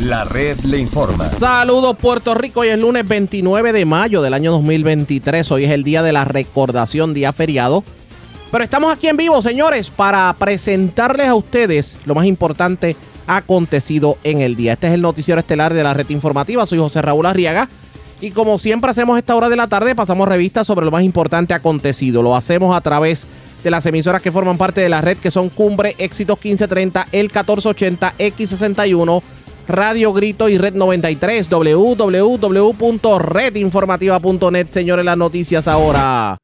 La red le informa. Saludos Puerto Rico, hoy es lunes 29 de mayo del año 2023, hoy es el día de la recordación, día feriado. Pero estamos aquí en vivo, señores, para presentarles a ustedes lo más importante acontecido en el día. Este es el noticiero estelar de la red informativa, soy José Raúl Arriaga. Y como siempre hacemos esta hora de la tarde, pasamos revistas sobre lo más importante acontecido. Lo hacemos a través de las emisoras que forman parte de la red, que son Cumbre, Éxitos 1530, El 1480, X61, Radio Grito y Red 93, www.redinformativa.net. Señores, las noticias ahora.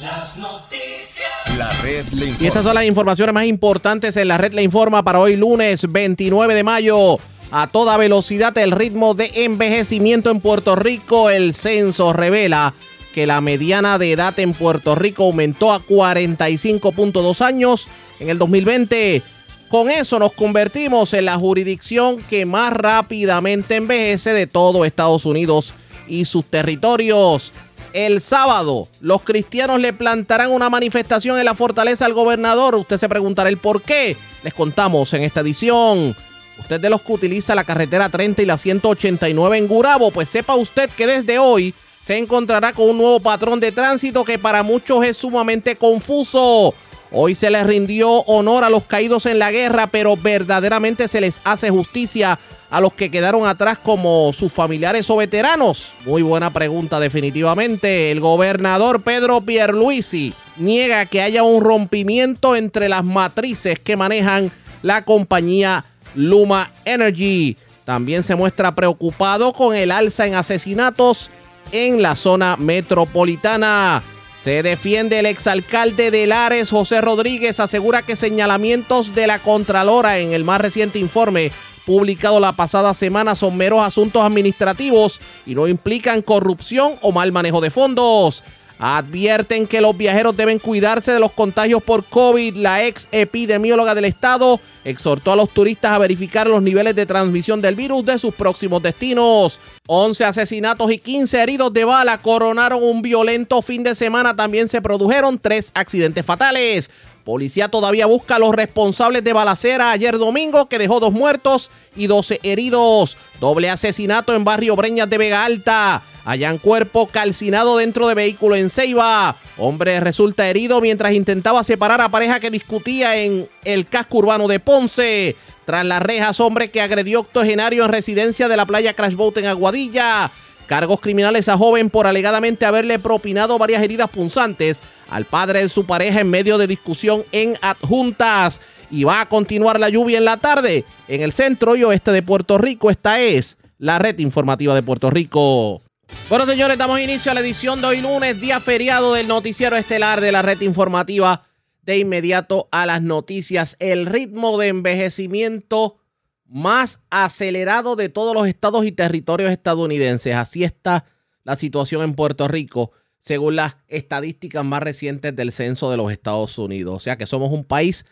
Las noticias. La red le informa. Y estas son las informaciones más importantes en la red Le Informa para hoy lunes 29 de mayo. A toda velocidad el ritmo de envejecimiento en Puerto Rico. El censo revela que la mediana de edad en Puerto Rico aumentó a 45.2 años en el 2020. Con eso nos convertimos en la jurisdicción que más rápidamente envejece de todo Estados Unidos y sus territorios. El sábado, los cristianos le plantarán una manifestación en la fortaleza al gobernador. Usted se preguntará el por qué. Les contamos en esta edición. Usted de los que utiliza la carretera 30 y la 189 en Gurabo, pues sepa usted que desde hoy se encontrará con un nuevo patrón de tránsito que para muchos es sumamente confuso. Hoy se les rindió honor a los caídos en la guerra, pero verdaderamente se les hace justicia a los que quedaron atrás como sus familiares o veteranos. Muy buena pregunta definitivamente. El gobernador Pedro Pierluisi niega que haya un rompimiento entre las matrices que manejan la compañía Luma Energy. También se muestra preocupado con el alza en asesinatos en la zona metropolitana. Se defiende el exalcalde de Lares, José Rodríguez, asegura que señalamientos de la Contralora en el más reciente informe publicado la pasada semana son meros asuntos administrativos y no implican corrupción o mal manejo de fondos. Advierten que los viajeros deben cuidarse de los contagios por COVID. La ex epidemióloga del estado exhortó a los turistas a verificar los niveles de transmisión del virus de sus próximos destinos. 11 asesinatos y 15 heridos de bala coronaron un violento fin de semana. También se produjeron tres accidentes fatales. Policía todavía busca a los responsables de balacera ayer domingo que dejó dos muertos y 12 heridos. Doble asesinato en barrio Breñas de Vega Alta. Hallan cuerpo calcinado dentro de vehículo en Ceiba. Hombre resulta herido mientras intentaba separar a pareja que discutía en el casco urbano de Ponce. Tras las rejas, hombre que agredió octogenario en residencia de la playa Crash Boat en Aguadilla. Cargos criminales a joven por alegadamente haberle propinado varias heridas punzantes al padre de su pareja en medio de discusión en adjuntas. Y va a continuar la lluvia en la tarde en el centro y oeste de Puerto Rico. Esta es la red informativa de Puerto Rico. Bueno, señores, damos inicio a la edición de hoy lunes, día feriado del noticiero estelar de la red informativa. De inmediato a las noticias. El ritmo de envejecimiento más acelerado de todos los estados y territorios estadounidenses. Así está la situación en Puerto Rico, según las estadísticas más recientes del censo de los Estados Unidos. O sea que somos un país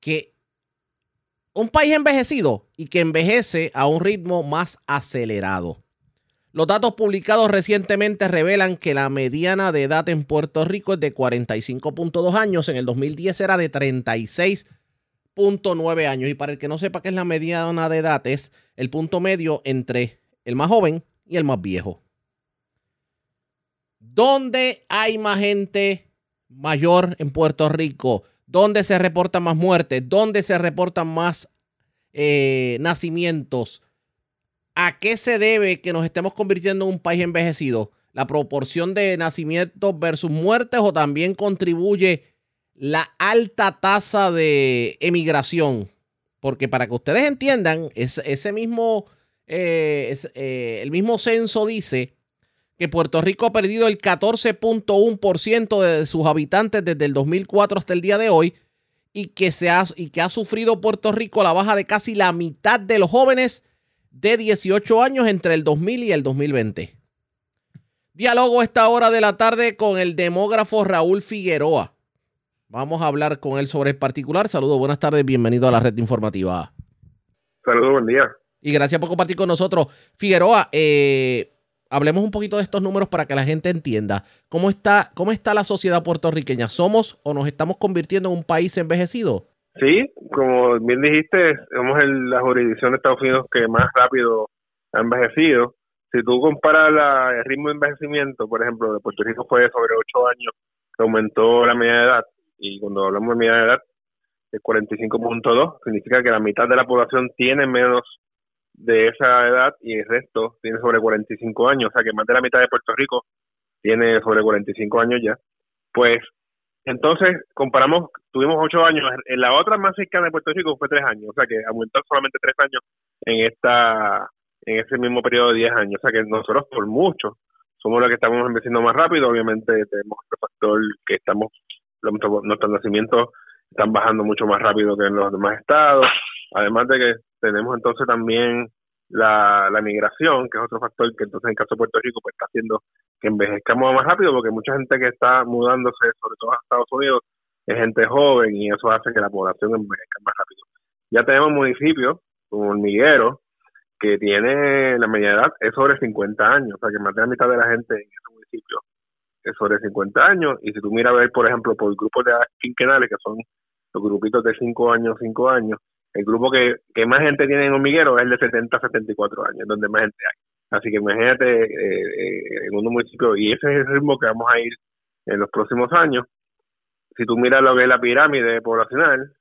que... Un país envejecido y que envejece a un ritmo más acelerado. Los datos publicados recientemente revelan que la mediana de edad en Puerto Rico es de 45.2 años. En el 2010 era de 36 nueve años. Y para el que no sepa qué es la mediana de edad, es el punto medio entre el más joven y el más viejo. ¿Dónde hay más gente mayor en Puerto Rico? ¿Dónde se reportan más muertes? ¿Dónde se reportan más eh, nacimientos? ¿A qué se debe que nos estemos convirtiendo en un país envejecido? ¿La proporción de nacimientos versus muertes o también contribuye la alta tasa de emigración. Porque para que ustedes entiendan, ese mismo, eh, eh, el mismo censo dice que Puerto Rico ha perdido el 14.1% de sus habitantes desde el 2004 hasta el día de hoy y que, se ha, y que ha sufrido Puerto Rico la baja de casi la mitad de los jóvenes de 18 años entre el 2000 y el 2020. Diálogo esta hora de la tarde con el demógrafo Raúl Figueroa. Vamos a hablar con él sobre el particular. Saludos, buenas tardes, bienvenido a la red informativa. Saludos, buen día. Y gracias por compartir con nosotros. Figueroa, eh, hablemos un poquito de estos números para que la gente entienda cómo está, cómo está la sociedad puertorriqueña. ¿Somos o nos estamos convirtiendo en un país envejecido? Sí, como bien dijiste, somos el, la jurisdicción de Estados Unidos que más rápido ha envejecido. Si tú comparas la, el ritmo de envejecimiento, por ejemplo, de Puerto Rico fue sobre 8 años aumentó la media de edad, y cuando hablamos de media de edad, es 45.2, significa que la mitad de la población tiene menos de esa edad y el resto tiene sobre 45 años, o sea que más de la mitad de Puerto Rico tiene sobre 45 años ya. Pues entonces comparamos, tuvimos 8 años, en la otra más cercana de Puerto Rico fue 3 años, o sea que aumentó solamente 3 años en esta en ese mismo periodo de 10 años, o sea que nosotros por mucho somos los que estamos envejeciendo más rápido, obviamente tenemos otro factor que estamos, nuestros nacimientos están bajando mucho más rápido que en los demás estados, además de que tenemos entonces también la, la migración, que es otro factor que entonces en el caso de Puerto Rico pues está haciendo que envejezcamos más rápido, porque mucha gente que está mudándose, sobre todo a Estados Unidos, es gente joven y eso hace que la población envejezca más rápido. Ya tenemos municipios como Hormiguero, que tiene la media edad es sobre 50 años, o sea que más de la mitad de la gente en ese municipio es sobre 50 años, y si tú miras a ver, por ejemplo, por grupos de edad quinquenales, que son los grupitos de 5 años, 5 años, el grupo que, que más gente tiene en Hormiguero es el de 70 a 74 años, donde más gente hay. Así que imagínate eh, eh, en un municipio, y ese es el ritmo que vamos a ir en los próximos años. Si tú miras lo que es la pirámide poblacional,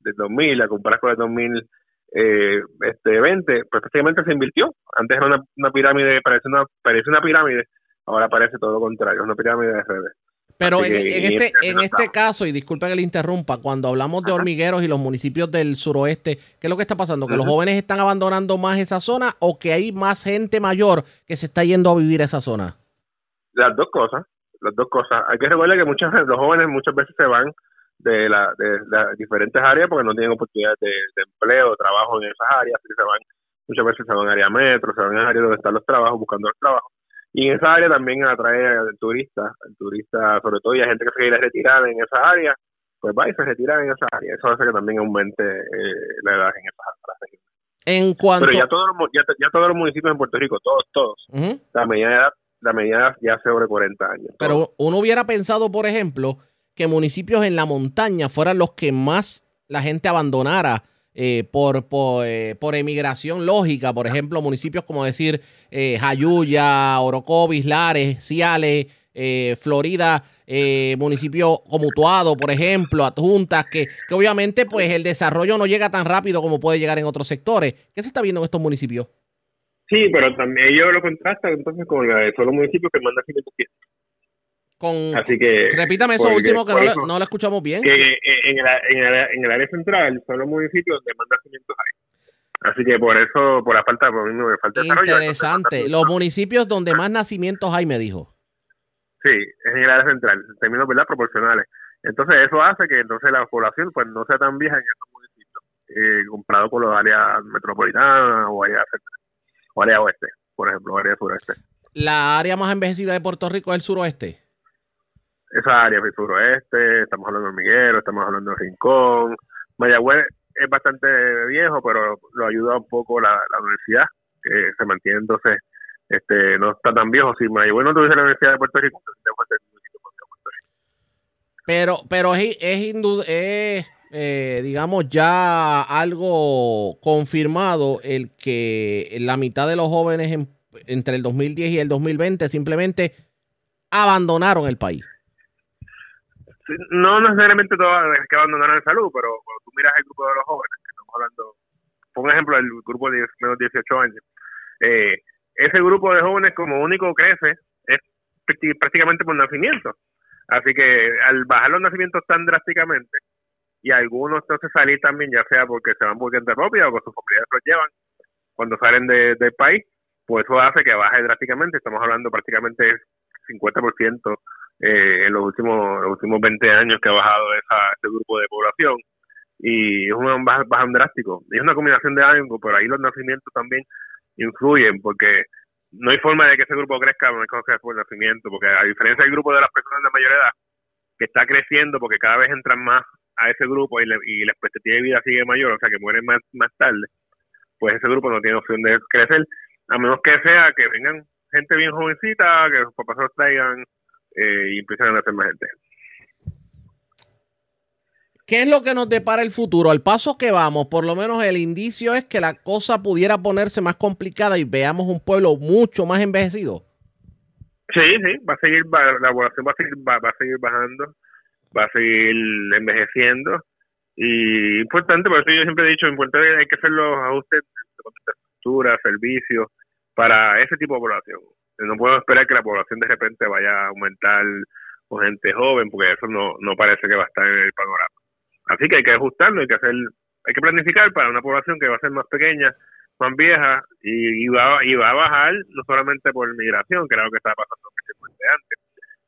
del 2000, la comparas con el 2000 eh, este 20, pues prácticamente se invirtió. Antes era una, una pirámide, parece una, parece una pirámide, ahora parece todo lo contrario, es una pirámide de redes. Pero en, este, en este caso, y disculpen que le interrumpa, cuando hablamos de Ajá. hormigueros y los municipios del suroeste, ¿qué es lo que está pasando? ¿Que los jóvenes están abandonando más esa zona o que hay más gente mayor que se está yendo a vivir a esa zona? Las dos cosas, las dos cosas. Hay que recordar que muchas los jóvenes muchas veces se van de, la, de las diferentes áreas porque no tienen oportunidades de, de empleo, trabajo en esas áreas, se van, muchas veces se van a área metro, se van a áreas donde están los trabajos, buscando los trabajos. Y en esa área también atrae al turista, al turista sobre todo, y hay gente que se quiere retirar en esa área, pues va y se retira en esa área. Eso hace que también aumente eh, la edad en esas áreas. En cuanto... Pero ya todos, los, ya, ya todos los municipios en Puerto Rico, todos, todos, la media edad, la media edad ya sobre 40 años. Pero uno hubiera pensado, por ejemplo, que municipios en la montaña fueran los que más la gente abandonara eh, por, por, eh, por emigración lógica. Por ejemplo, municipios como decir eh, Jayuya, Orocovis, Lares, Ciales, Florida, eh, municipio como Utuado, por ejemplo, Adjuntas, que, que obviamente pues el desarrollo no llega tan rápido como puede llegar en otros sectores. ¿Qué se está viendo en estos municipios? Sí, pero también ellos lo contrastan entonces con la de solo municipios que mandan 500 pies. Con, Así que. repítame eso último que no, eso no lo escuchamos bien. Que en el, en, el, en el área central son los municipios donde más nacimientos hay. Así que por eso, por la falta, por mí me falta Interesante. Los municipios donde más nacimientos hay, me dijo. Sí, es en el área central, en términos ¿verdad? proporcionales. Entonces eso hace que entonces la población pues no sea tan vieja en esos municipios, eh, comparado con los áreas metropolitanas o áreas o área oeste, por ejemplo, área suroeste. La área más envejecida de Puerto Rico es el suroeste. Esa área del suroeste, estamos hablando de Hormiguero, estamos hablando de Rincón. Mayagüez es bastante viejo, pero lo ayuda un poco la, universidad, que se mantiene entonces, este, no está tan viejo. Si Mayagüez no tuviese la Universidad de Puerto Rico, de Puerto Rico. Pero, pero es, es, es, eh, digamos, ya algo confirmado el que la mitad de los jóvenes en- entre el 2010 y el 2020 simplemente abandonaron el país. No necesariamente todas las que abandonaron el salud, pero cuando tú miras el grupo de los jóvenes, que estamos hablando, por ejemplo, el grupo de menos 18 años, eh, ese grupo de jóvenes como único crece es prácti- prácticamente por nacimiento. Así que al bajar los nacimientos tan drásticamente, y algunos entonces salir también, ya sea porque se van por cuenta propia o que sus familiares los llevan cuando salen de- del país, pues eso hace que baje drásticamente. Estamos hablando prácticamente 50% eh, en los últimos los últimos 20 años que ha bajado esa, ese grupo de población y es un baj- bajón drástico. Es una combinación de algo, pero ahí los nacimientos también influyen porque no hay forma de que ese grupo crezca no hay cosa por nacimiento, porque a diferencia del grupo de las personas de mayor edad, que está creciendo porque cada vez entran más a ese grupo y, le- y la expectativa de vida sigue mayor, o sea que mueren más, más tarde, pues ese grupo no tiene opción de crecer, a menos que sea que vengan gente bien jovencita, que sus papás los traigan eh, y empiezan a nacer más gente. ¿Qué es lo que nos depara el futuro? Al paso que vamos, por lo menos el indicio es que la cosa pudiera ponerse más complicada y veamos un pueblo mucho más envejecido. Sí, sí, va a seguir, va- la población va a seguir, va, va a seguir bajando, va a seguir envejeciendo y importante, por eso yo siempre he dicho, importante hay que hacer los ajustes de infraestructura, servicios para ese tipo de población. No podemos esperar que la población de repente vaya a aumentar con gente joven, porque eso no, no parece que va a estar en el panorama. Así que hay que ajustarlo, hay que hacer, hay que planificar para una población que va a ser más pequeña, más vieja y, y va, y va a bajar no solamente por migración, que era lo que estaba pasando antes.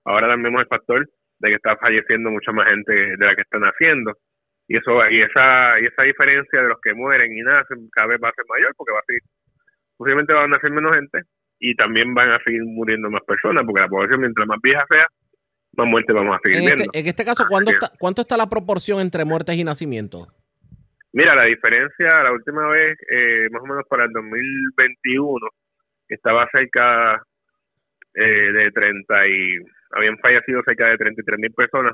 Ahora también el factor de que está falleciendo mucha más gente de la que está naciendo. Y eso y esa y esa diferencia de los que mueren y nacen cada vez va a ser mayor porque va a seguir, posiblemente van a nacer menos gente y también van a seguir muriendo más personas porque la población mientras más vieja sea, más muertes vamos a seguir En viendo. este, en este caso, ¿cuánto está, ¿cuánto está la proporción entre muertes y nacimientos? Mira, la diferencia, la última vez, eh, más o menos para el 2021, estaba cerca eh, de 30 y habían fallecido cerca de 33 mil personas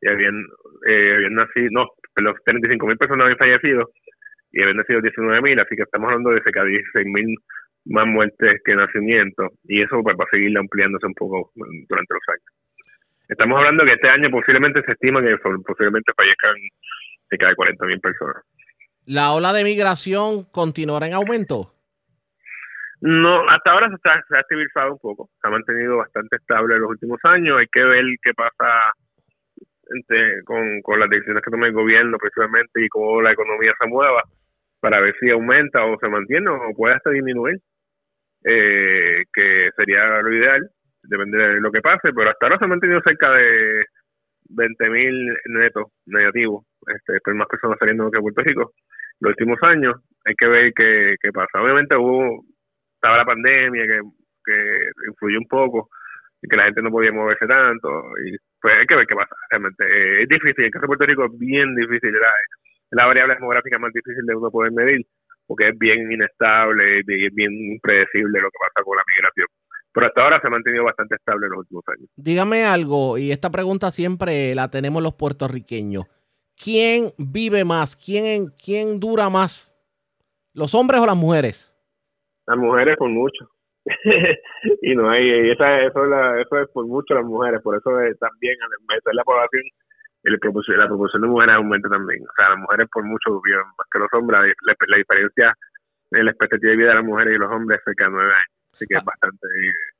y habían, eh, habían nacido, no, los 35 mil personas habían fallecido y habían nacido 19 mil, así que estamos hablando de cerca de 16 mil más muertes que nacimientos y eso pues, va a seguir ampliándose un poco mm, durante los años. Estamos hablando que este año posiblemente se estima que posiblemente fallezcan de 40 mil personas. ¿La ola de migración continuará en aumento? No, hasta ahora se, está, se ha estabilizado un poco, se ha mantenido bastante estable en los últimos años. Hay que ver qué pasa entre- con, con las decisiones que tome el gobierno principalmente y cómo la economía se mueva para ver si aumenta o se mantiene o puede hasta disminuir, eh, que sería lo ideal, depende de lo que pase, pero hasta ahora se ha mantenido cerca de 20 mil netos negativos, este, más personas saliendo que Puerto Rico los últimos años. Hay que ver qué, qué pasa. Obviamente hubo estaba la pandemia que, que influyó un poco y que la gente no podía moverse tanto y pues hay que ver qué pasa realmente Eh, es difícil el caso de Puerto Rico es bien difícil la, la variable demográfica más difícil de uno poder medir porque es bien inestable y es bien impredecible lo que pasa con la migración pero hasta ahora se ha mantenido bastante estable en los últimos años Dígame algo, y esta pregunta siempre la tenemos los puertorriqueños. ¿Quién vive más? ¿Quién, quién dura más? ¿Los hombres o las mujeres? las mujeres por mucho y no hay esa, eso, es la- eso es por mucho las mujeres por eso es, también al aumentar la población el proporción- la proporción de mujeres aumenta también. O sea las mujeres por mucho viven más que los hombres. La, la diferencia en la expectativa de vida de las mujeres y los hombres es cerca de nueve años. Así que es bastante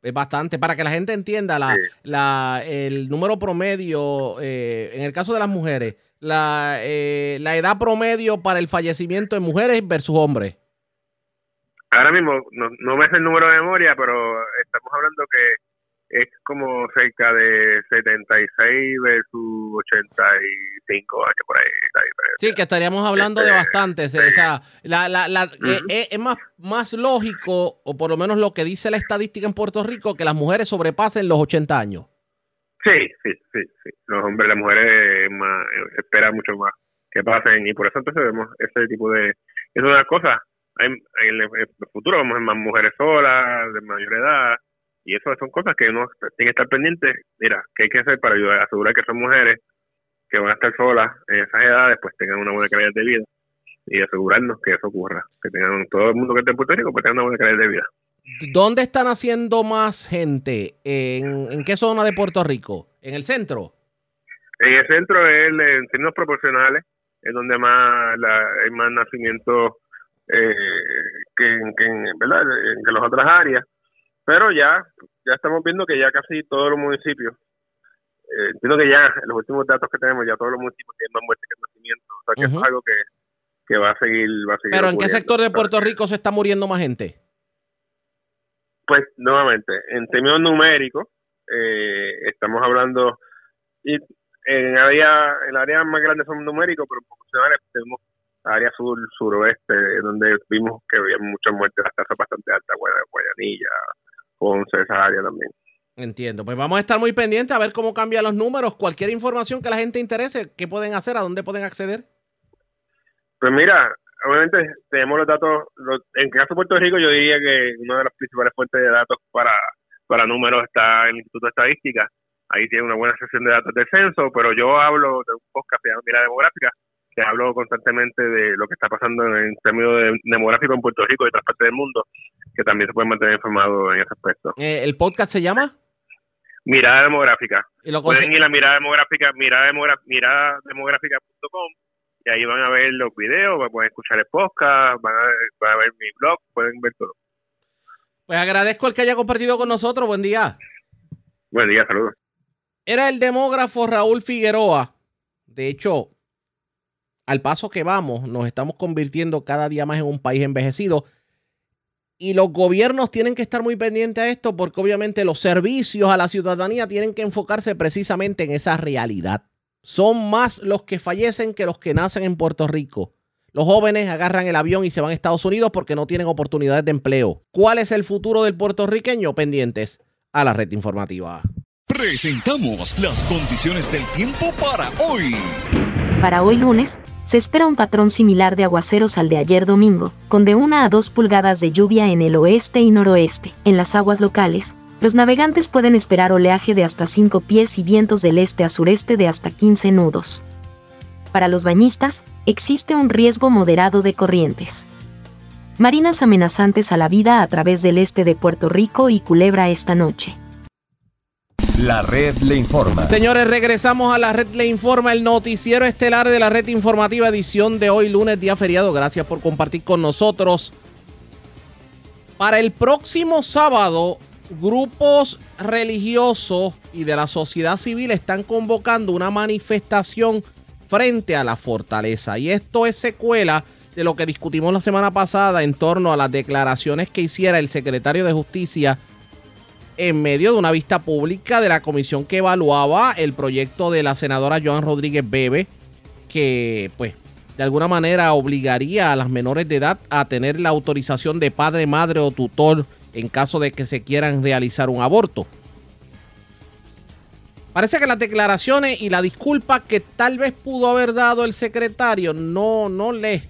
Es bastante, para que la gente entienda la, Sí. la- el número promedio, eh, en el caso de las mujeres, la, eh, la edad promedio para el fallecimiento de mujeres versus hombres. ahora mismo no, no me sé el número de memoria pero estamos hablando que es como cerca de 76 versus 85 años por ahí la diferencia Sí, que estaríamos hablando de Este, bastantes. O sea, la, la, la- eh, eh, es más, más lógico, o por lo menos lo que dice la estadística en Puerto Rico, que las mujeres sobrepasen los 80 años. Sí, sí, sí, sí. Los hombres, las mujeres más, se espera mucho más que pasen y por eso entonces vemos ese tipo de... Es una cosa, en, en el, en el futuro vamos a ver más mujeres solas, de mayor edad, y eso son cosas que uno tiene que estar pendiente. Mira, ¿qué hay que hacer para ayudar, asegurar que esas mujeres que van a estar solas en esas edades pues tengan una buena calidad de vida y asegurarnos que eso ocurra, que tengan todo el mundo que esté en Puerto Rico pues tenga una buena calidad de vida. ¿Dónde están haciendo más gente? ¿En, en qué zona de Puerto Rico? ¿En el centro? En el centro es en términos proporcionales, es donde más la, hay más nacimiento eh, que, en- que en, ¿verdad? En que las otras áreas. Pero ya, ya estamos viendo que ya casi todos los municipios, eh, entiendo que ya en los últimos datos que tenemos, ya todos los municipios tienen más muertes que nacimientos. O sea que eso Ujú. es algo que, que va a seguir, va a seguir ¿Pero en qué sector de Puerto Rico se está muriendo más gente? Pues nuevamente, en términos numéricos, eh, estamos hablando, y en área, el área más grande son numéricos, pero proporcionales tenemos área sur, suroeste, donde vimos que había muchas muertes, las tasas bastante altas, Guaya- Guayanilla, Ponce, esa área también. Entiendo. Pues vamos a estar muy pendientes a ver cómo cambian los números. Cualquier información que la gente interese, ¿qué pueden hacer? ¿A dónde pueden acceder? Pues mira, obviamente tenemos los datos, los- en el caso de Puerto Rico yo diría que una de las principales fuentes de datos para, para números está el Instituto de Estadística, ahí tiene una buena sesión de datos del censo, pero yo hablo de un podcast que se llama Mira Demográfica, hablo constantemente de lo que está pasando en términos de demográfico en Puerto Rico y otras partes del mundo, que también se pueden mantener informados en ese aspecto. Eh, ¿El podcast se llama? Mirada demográfica. Y lo Pueden ir a mirada demográfica, mirada, mirada demográfica.com y ahí van a ver los videos, pueden escuchar el podcast, van a, van a ver mi blog, pueden ver todo. Pues agradezco el que haya compartido con nosotros. Buen día. Buen día, saludos. Era el demógrafo Raúl Figueroa. De hecho, al paso que vamos, nos estamos convirtiendo cada día más en un país envejecido. Y los gobiernos tienen que estar muy pendientes a esto porque obviamente los servicios a la ciudadanía tienen que enfocarse precisamente en esa realidad. Son más los que fallecen que los que nacen en Puerto Rico. Los jóvenes agarran el avión y se van a Estados Unidos porque no tienen oportunidades de empleo. ¿Cuál es el futuro del puertorriqueño? Pendientes a la red informativa. Presentamos las condiciones del tiempo para hoy. Para hoy lunes, se espera un patrón similar de aguaceros al de ayer domingo, con de 1 a 2 pulgadas de lluvia en el oeste y noroeste. En las aguas locales, los navegantes pueden esperar oleaje de hasta 5 pies y vientos del este a sureste de hasta 15 nudos. Para los bañistas, existe un riesgo moderado de corrientes. Marinas amenazantes a la vida a través del este de Puerto Rico y Culebra esta noche. La red le informa. Señores, regresamos a la red Le Informa, el noticiero estelar de la red informativa, edición de hoy, lunes, día feriado. Gracias por compartir con nosotros. Para el próximo sábado, grupos religiosos y de la sociedad civil están convocando una manifestación frente a la fortaleza. Y esto es secuela de lo que discutimos la semana pasada en torno a las declaraciones que hiciera el secretario de Justicia en medio de una vista pública de la comisión que evaluaba el proyecto de la senadora Joan Rodríguez Bebe, que pues de alguna manera obligaría a las menores de edad a tener la autorización de padre, madre o tutor en caso de que se quieran realizar un aborto. Parece que las declaraciones y la disculpa que tal vez pudo haber dado el secretario no, no, les,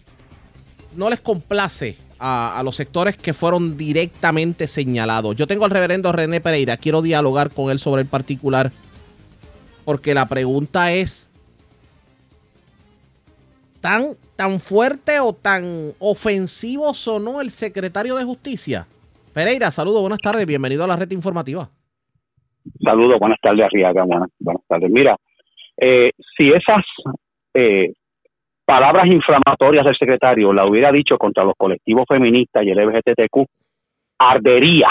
no les complace a, los sectores que fueron directamente señalados. Yo tengo al reverendo René Pereira, quiero dialogar con él sobre el particular, porque la pregunta es, ¿tan, tan fuerte o tan ofensivo sonó el secretario de Justicia? Pereira, saludos, buenas tardes, bienvenido a la red informativa. Saludos, buenas tardes, Arriaga. Buenas, buenas tardes. Mira, eh, si esas eh, palabras inflamatorias del secretario la hubiera dicho contra los colectivos feministas y el LGBTQ, ardería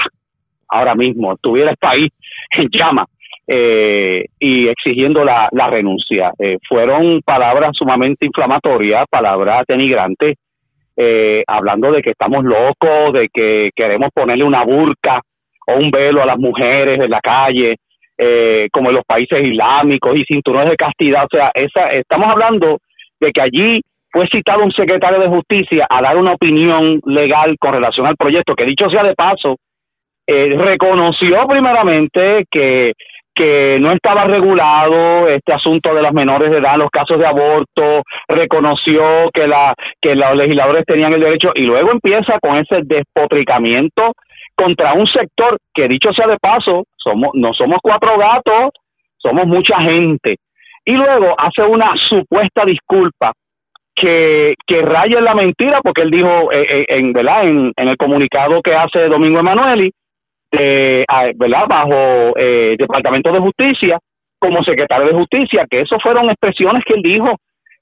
ahora mismo, estuviera el país en llama eh, y exigiendo la, la renuncia. Eh, fueron palabras sumamente inflamatorias, palabras denigrantes, eh, hablando de que estamos locos, de que queremos ponerle una burca o un velo a las mujeres en la calle, eh, como en los países islámicos y cinturones de castidad. O sea, esa, estamos hablando de que allí fue citado un secretario de justicia a dar una opinión legal con relación al proyecto, que dicho sea de paso, eh, reconoció primeramente que que no estaba regulado este asunto de las menores de edad, los casos de aborto, reconoció que la que los legisladores tenían el derecho y luego empieza con ese despotricamiento contra un sector que dicho sea de paso, somos no somos cuatro gatos, somos mucha gente. Y luego hace una supuesta disculpa que, raya en la mentira porque él dijo eh, eh, en verdad en, en el comunicado que hace Domingo Emanueli de, ah, ¿verdad? bajo eh, Departamento de Justicia como secretario de Justicia, que eso fueron expresiones que él dijo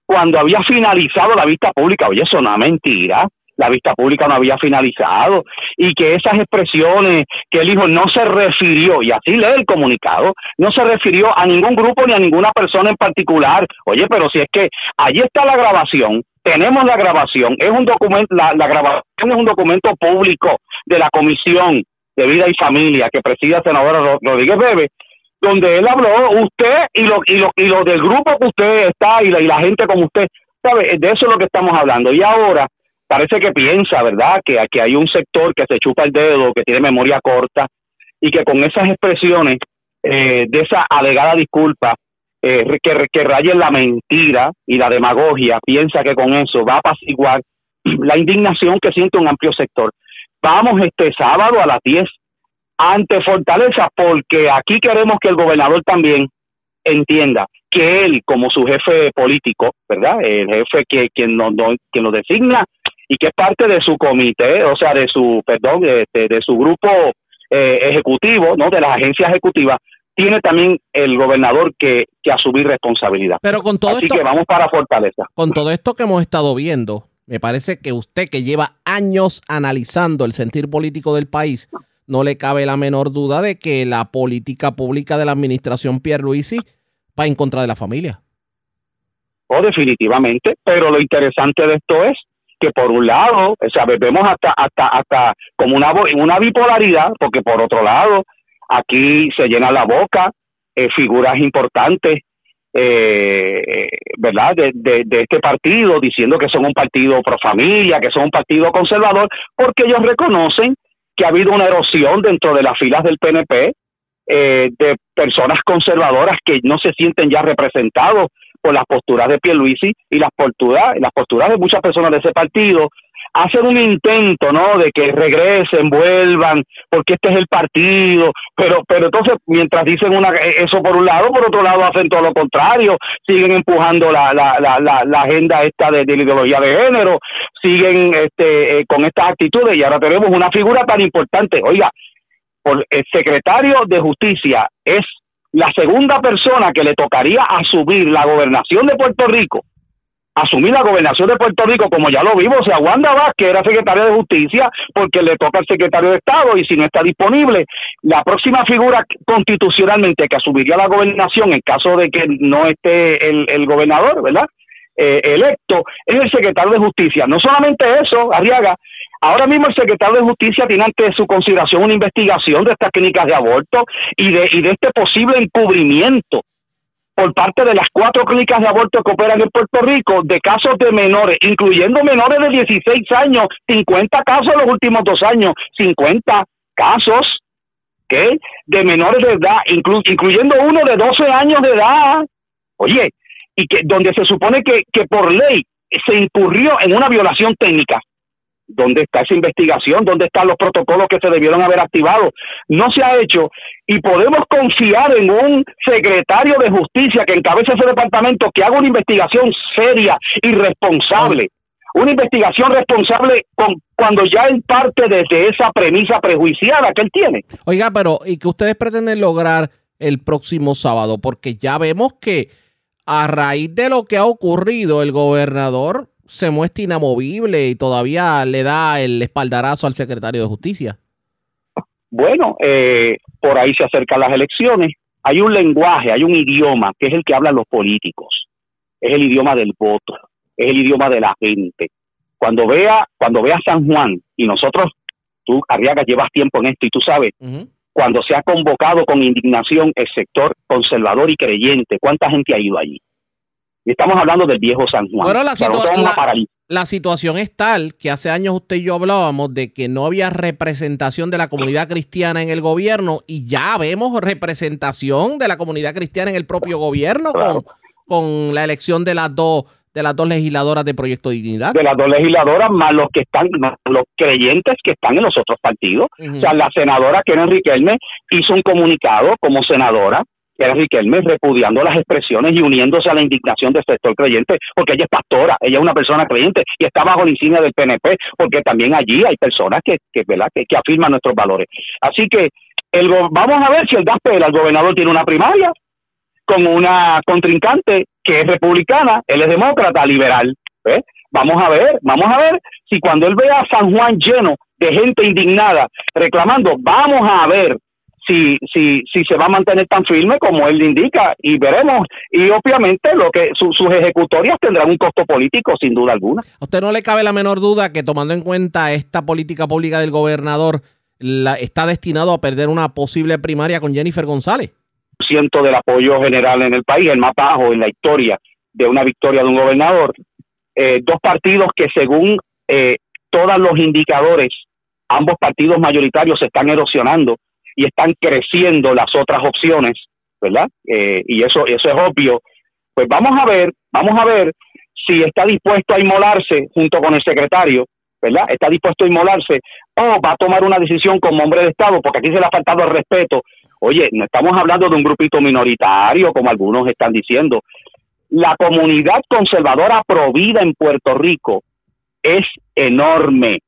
cuando había finalizado la vista pública. Oye, eso no es mentira. La vista pública no había finalizado y que esas expresiones que él dijo no se refirió, y así lee el comunicado, no se refirió a ningún grupo ni a ninguna persona en particular. Oye, pero si es que allí está la grabación, tenemos la grabación, es un documento, la, la grabación es un documento público de la Comisión de Vida y Familia que preside el senador Ro- Rodríguez Bebe, donde él habló, usted y lo, y lo, y lo del grupo que usted está y la, y la gente como usted, ¿sabe? De eso es lo que estamos hablando. Y ahora parece que piensa, ¿verdad?, que aquí hay un sector que se chupa el dedo, que tiene memoria corta y que con esas expresiones eh, de esa alegada disculpa eh, que, que rayen la mentira y la demagogia, piensa que con eso va a apaciguar la indignación que siente un amplio sector. Vamos este sábado a las 10 ante Fortaleza, porque aquí queremos que el gobernador también entienda que él, como su jefe político, ¿verdad? El jefe que quien nos, quien lo designa y que es parte de su comité, o sea, de su, perdón, de, de su grupo eh, ejecutivo, ¿no? De las agencias ejecutivas, tiene también el gobernador que, que asumir responsabilidad. Pero con todo Así esto, que vamos para Fortaleza. con todo esto que hemos estado viendo, me parece que usted que lleva años analizando el sentir político del país, no le cabe la menor duda de que la política pública de la administración Pierluisi va en contra de la familia. O definitivamente, pero lo interesante de esto es que por un lado, o sea, vemos hasta hasta hasta como una una bipolaridad, porque por otro lado, aquí se llena la boca eh, figuras importantes eh, ¿verdad? De, de, de este partido, diciendo que son un partido pro familia, que son un partido conservador, porque ellos reconocen que ha habido una erosión dentro de las filas del PNP eh, de personas conservadoras que no se sienten ya representados por las posturas de Pierluisi y las posturas, las posturas de muchas personas de ese partido. Hacen un intento, ¿no? De que regresen, vuelvan, porque este es el partido, pero, pero entonces mientras dicen una eso por un lado, por otro lado hacen todo lo contrario, siguen empujando la, la, la, la, la agenda esta de, de la ideología de género, siguen este, eh, con estas actitudes. Y ahora tenemos una figura tan importante, oiga, por el secretario de Justicia es la segunda persona que le tocaría asumir la gobernación de Puerto Rico asumir la gobernación de Puerto Rico, como ya lo vimos, o sea, Wanda Vázquez era secretaria de Justicia porque le toca al secretario de Estado y si no está disponible, la próxima figura constitucionalmente que asumiría la gobernación en caso de que no esté el, el gobernador, ¿verdad? Eh, electo, es el secretario de Justicia. No solamente eso, Arriaga, ahora mismo el secretario de Justicia tiene ante su consideración una investigación de estas clínicas de aborto y de, y de este posible encubrimiento por parte de las cuatro clínicas de aborto que operan en Puerto Rico de casos de menores, incluyendo menores de 16 años, 50 casos en los últimos dos años, 50 casos ¿qué? de menores de edad, inclu- incluyendo uno de 12 años de edad. Oye, y que donde se supone que, que por ley se incurrió en una violación técnica. ¿Dónde está esa investigación? ¿Dónde están los protocolos que se debieron haber activado? No se ha hecho y podemos confiar en un secretario de justicia que encabece ese departamento que haga una investigación seria y responsable. Una investigación responsable con, cuando ya él parte desde esa premisa prejuiciada que él tiene. Oiga, pero ¿y qué ustedes pretenden lograr el próximo sábado? Porque ya vemos que a raíz de lo que ha ocurrido, el gobernador se muestra inamovible y todavía le da el espaldarazo al secretario de Justicia. Bueno, eh, por ahí se acercan las elecciones. Hay un lenguaje, hay un idioma que es el que hablan los políticos. Es el idioma del voto, es el idioma de la gente. Cuando vea, cuando vea San Juan y nosotros, tú Arriaga llevas tiempo en esto y tú sabes, cuando se ha convocado con indignación el sector conservador y creyente, ¿cuánta gente ha ido allí? Y estamos hablando del viejo San Juan. Bueno, la situa- situación es tal que hace años usted y yo hablábamos de que no había representación de la comunidad cristiana en el gobierno y ya vemos representación de la comunidad cristiana en el propio gobierno Claro. con, con la elección de las dos de las dos legisladoras de Proyecto Dignidad. de las dos legisladoras más los que están más los creyentes que están en los otros partidos o sea la senadora Karen Riquelme hizo un comunicado como senadora Karen Riquelme repudiando las expresiones y uniéndose a la indignación del sector creyente porque ella es pastora ella es una persona creyente y está bajo la insignia del PNP porque también allí hay personas que que, ¿verdad? que, que afirman nuestros valores así que el vamos a ver si el Gaspel el gobernador tiene una primaria con una contrincante que es republicana, él es demócrata, liberal. ¿ves? Vamos a ver, vamos a ver si cuando él vea a San Juan lleno de gente indignada reclamando, vamos a ver si, si, si se va a mantener tan firme como él indica y veremos. Y obviamente lo que su- sus ejecutorias tendrán un costo político sin duda alguna. ¿A usted no le cabe la menor duda que tomando en cuenta esta política pública del gobernador, la, está destinado a perder una posible primaria con Jennifer González? ciento del apoyo general en el país, el más bajo en la historia de una victoria de un gobernador. Eh, dos partidos que según eh, todos los indicadores, ambos partidos mayoritarios se están erosionando y están creciendo las otras opciones, ¿verdad? Eh, y eso, eso es obvio. Pues vamos a ver, vamos a ver si está dispuesto a inmolarse junto con el secretario, ¿verdad? Está dispuesto a inmolarse o va a tomar una decisión como hombre de Estado, porque aquí se le ha faltado el respeto. Oye, no estamos hablando de un grupito minoritario, como algunos están diciendo. La comunidad conservadora provida en Puerto Rico es enorme,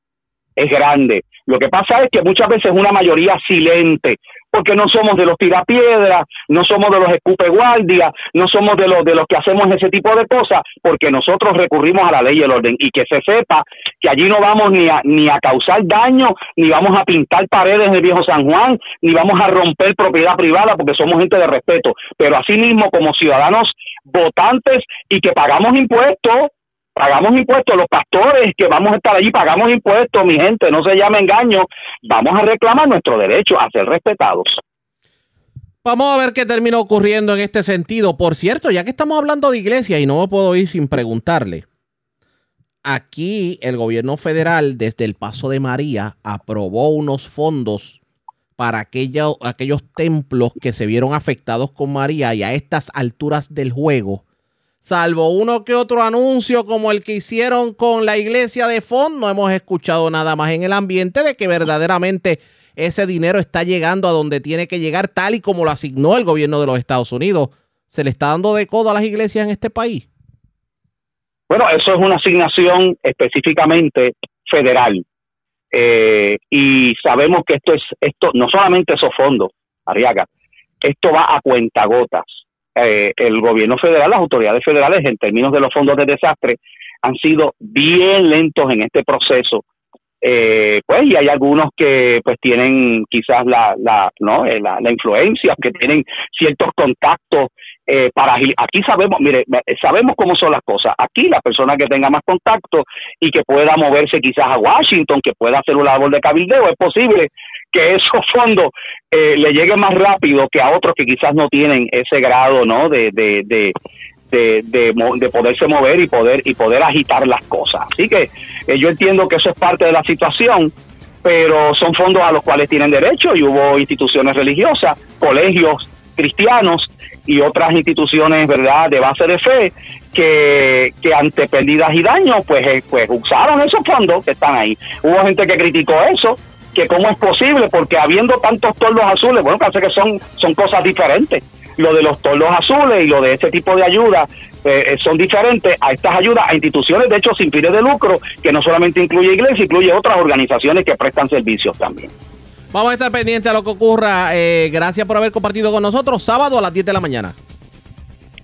es grande. Lo que pasa es que muchas veces una mayoría silente, porque no somos de los tirapiedras, no somos de los escupe guardia, no somos de los de los que hacemos ese tipo de cosas, porque nosotros recurrimos a la ley y el orden y que se sepa que allí no vamos ni a ni a causar daño, ni vamos a pintar paredes del viejo San Juan, ni vamos a romper propiedad privada porque somos gente de respeto, pero asimismo como ciudadanos votantes y que pagamos impuestos pagamos impuestos, los pastores que vamos a estar allí pagamos impuestos, mi gente, no se llame engaño, vamos a reclamar nuestro derecho a ser respetados. Vamos a ver qué termina ocurriendo en este sentido. Por cierto, ya que estamos hablando de iglesia y no me puedo ir sin preguntarle, aquí el gobierno federal desde el Paso de María aprobó unos fondos para aquellos templos que se vieron afectados con María y a estas alturas del juego salvo uno que otro anuncio como el que hicieron con la iglesia de fondo, no hemos escuchado nada más en el ambiente de que verdaderamente ese dinero está llegando a donde tiene que llegar tal y como lo asignó el gobierno de los Estados Unidos. ¿Se le está dando de codo a las iglesias en este país? Bueno, eso es una asignación específicamente federal. Eh, y sabemos que esto es, esto, no solamente esos fondos, Ariaga, esto va a cuentagotas. Eh, el gobierno federal, las autoridades federales, en términos de los fondos de desastre, han sido bien lentos en este proceso. Eh, pues y hay algunos que pues tienen quizás la la no eh, la, influencia que tienen ciertos contactos para aquí sabemos mire sabemos cómo son las cosas aquí la persona que tenga más contacto y que pueda moverse quizás a Washington que pueda hacer una labor de cabildeo es posible que esos fondos eh, le lleguen más rápido que a otros que quizás no tienen ese grado no de, de, de de, de, poderse mover y poder y poder agitar las cosas. Así que eh, yo entiendo que eso es parte de la situación, pero son fondos a los cuales tienen derecho y hubo instituciones religiosas, colegios cristianos y otras instituciones, ¿verdad?, de base de fe que, que ante pérdidas y daños, pues, eh, pues usaron esos fondos que están ahí. Hubo gente que criticó eso, que cómo es posible, porque habiendo tantos tordos azules, bueno, parece que son, son cosas diferentes. Lo de los tordos azules y lo de este tipo de ayuda eh, son diferentes a estas ayudas a instituciones, de hecho, sin fines de lucro, que no solamente incluye iglesia, incluye otras organizaciones que prestan servicios también. Vamos a estar pendientes a lo que ocurra. Eh, gracias por haber compartido con nosotros. Sábado a las 10 de la mañana.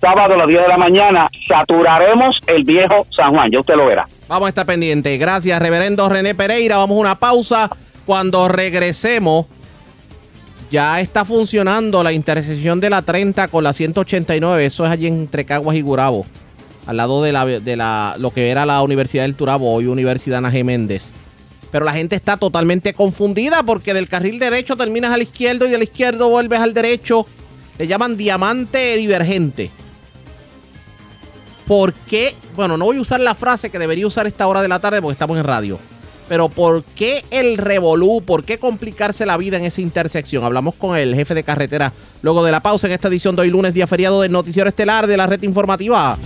Sábado a las 10 de la mañana saturaremos el viejo San Juan. Ya usted lo verá. Vamos a estar pendientes. Gracias, reverendo René Pereira. Vamos a una pausa. Cuando regresemos, ya está funcionando la intersección de la 30 con la 189. Eso es allí entre Caguas y Gurabo. Al lado de, la, de la, lo que era la Universidad del Turabo, hoy Universidad Ana Méndez. Pero la gente está totalmente confundida porque del carril derecho terminas al izquierdo y del izquierdo vuelves al derecho. Le llaman diamante divergente. ¿Por qué? Bueno, no voy a usar la frase que debería usar esta hora de la tarde porque estamos en radio. Pero ¿por qué el revolú? ¿Por qué complicarse la vida en esa intersección? Hablamos con el jefe de carretera luego de la pausa en esta edición de hoy lunes, día feriado del Noticiero Estelar de la Red Informativa.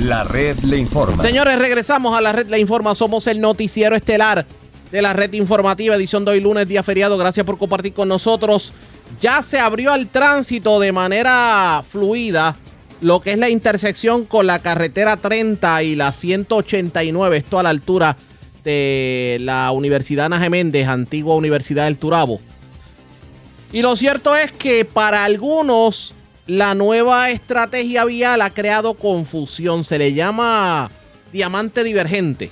La red le informa. Señores, regresamos a la red le informa. Somos el noticiero estelar de la red informativa, edición de hoy lunes, día feriado. Gracias por compartir con nosotros ya se abrió al tránsito de manera fluida lo que es la intersección con la carretera 30 y la 189, esto a la altura de la Universidad Ana Méndez, antigua Universidad del Turabo. Y lo cierto es que para algunos la nueva estrategia vial ha creado confusión, se le llama diamante divergente.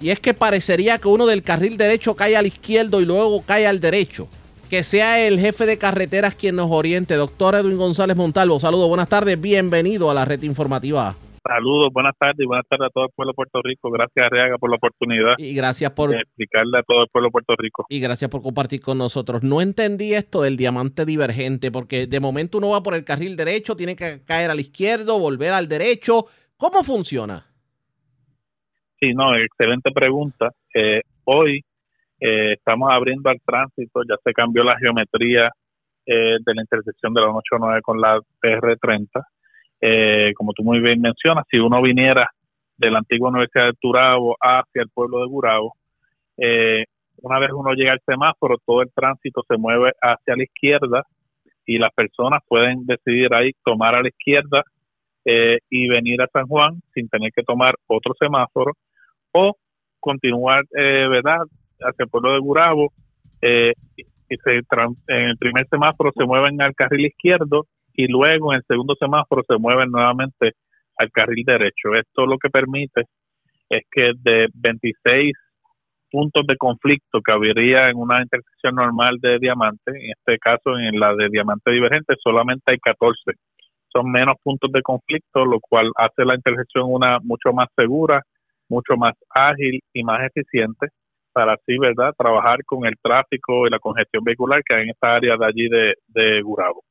Y es que parecería que uno del carril derecho cae al izquierdo y luego cae al derecho que sea el jefe de carreteras quien nos oriente. Doctor Edwin González Montalvo, saludos, buenas tardes, bienvenido a la red informativa. Saludos, buenas tardes y buenas tardes a todo el pueblo de Puerto Rico. Gracias, Arriaga, por la oportunidad. Y gracias por de explicarle a todo el pueblo de Puerto Rico. Y gracias por compartir con nosotros. No entendí esto del diamante divergente, porque de momento uno va por el carril derecho, tiene que caer al izquierdo, volver al derecho. ¿Cómo funciona? Sí, no, excelente pregunta. Eh, hoy eh, estamos abriendo al tránsito, ya se cambió la geometría eh, de la intersección de la 189 con la PR30. Eh, como tú muy bien mencionas, si uno viniera de la antigua Universidad de Turabo hacia el pueblo de Gurabo, eh, una vez uno llega al semáforo, todo el tránsito se mueve hacia la izquierda y las personas pueden decidir ahí tomar a la izquierda y venir a San Juan sin tener que tomar otro semáforo o continuar, eh, ¿verdad?, hacia el pueblo de Gurabo eh, y se en el primer semáforo se mueven al carril izquierdo y luego en el segundo semáforo se mueven nuevamente al carril derecho. Esto lo que permite es que de 26 puntos de conflicto que habría en una intersección normal de diamante, en este caso en la de diamante divergente solamente hay 14. Son menos puntos de conflicto, lo cual hace la intersección una mucho más segura, mucho más ágil y más eficiente para así, ¿verdad?, trabajar con el tráfico y la congestión vehicular que hay en esta área de allí de, de Gurabo.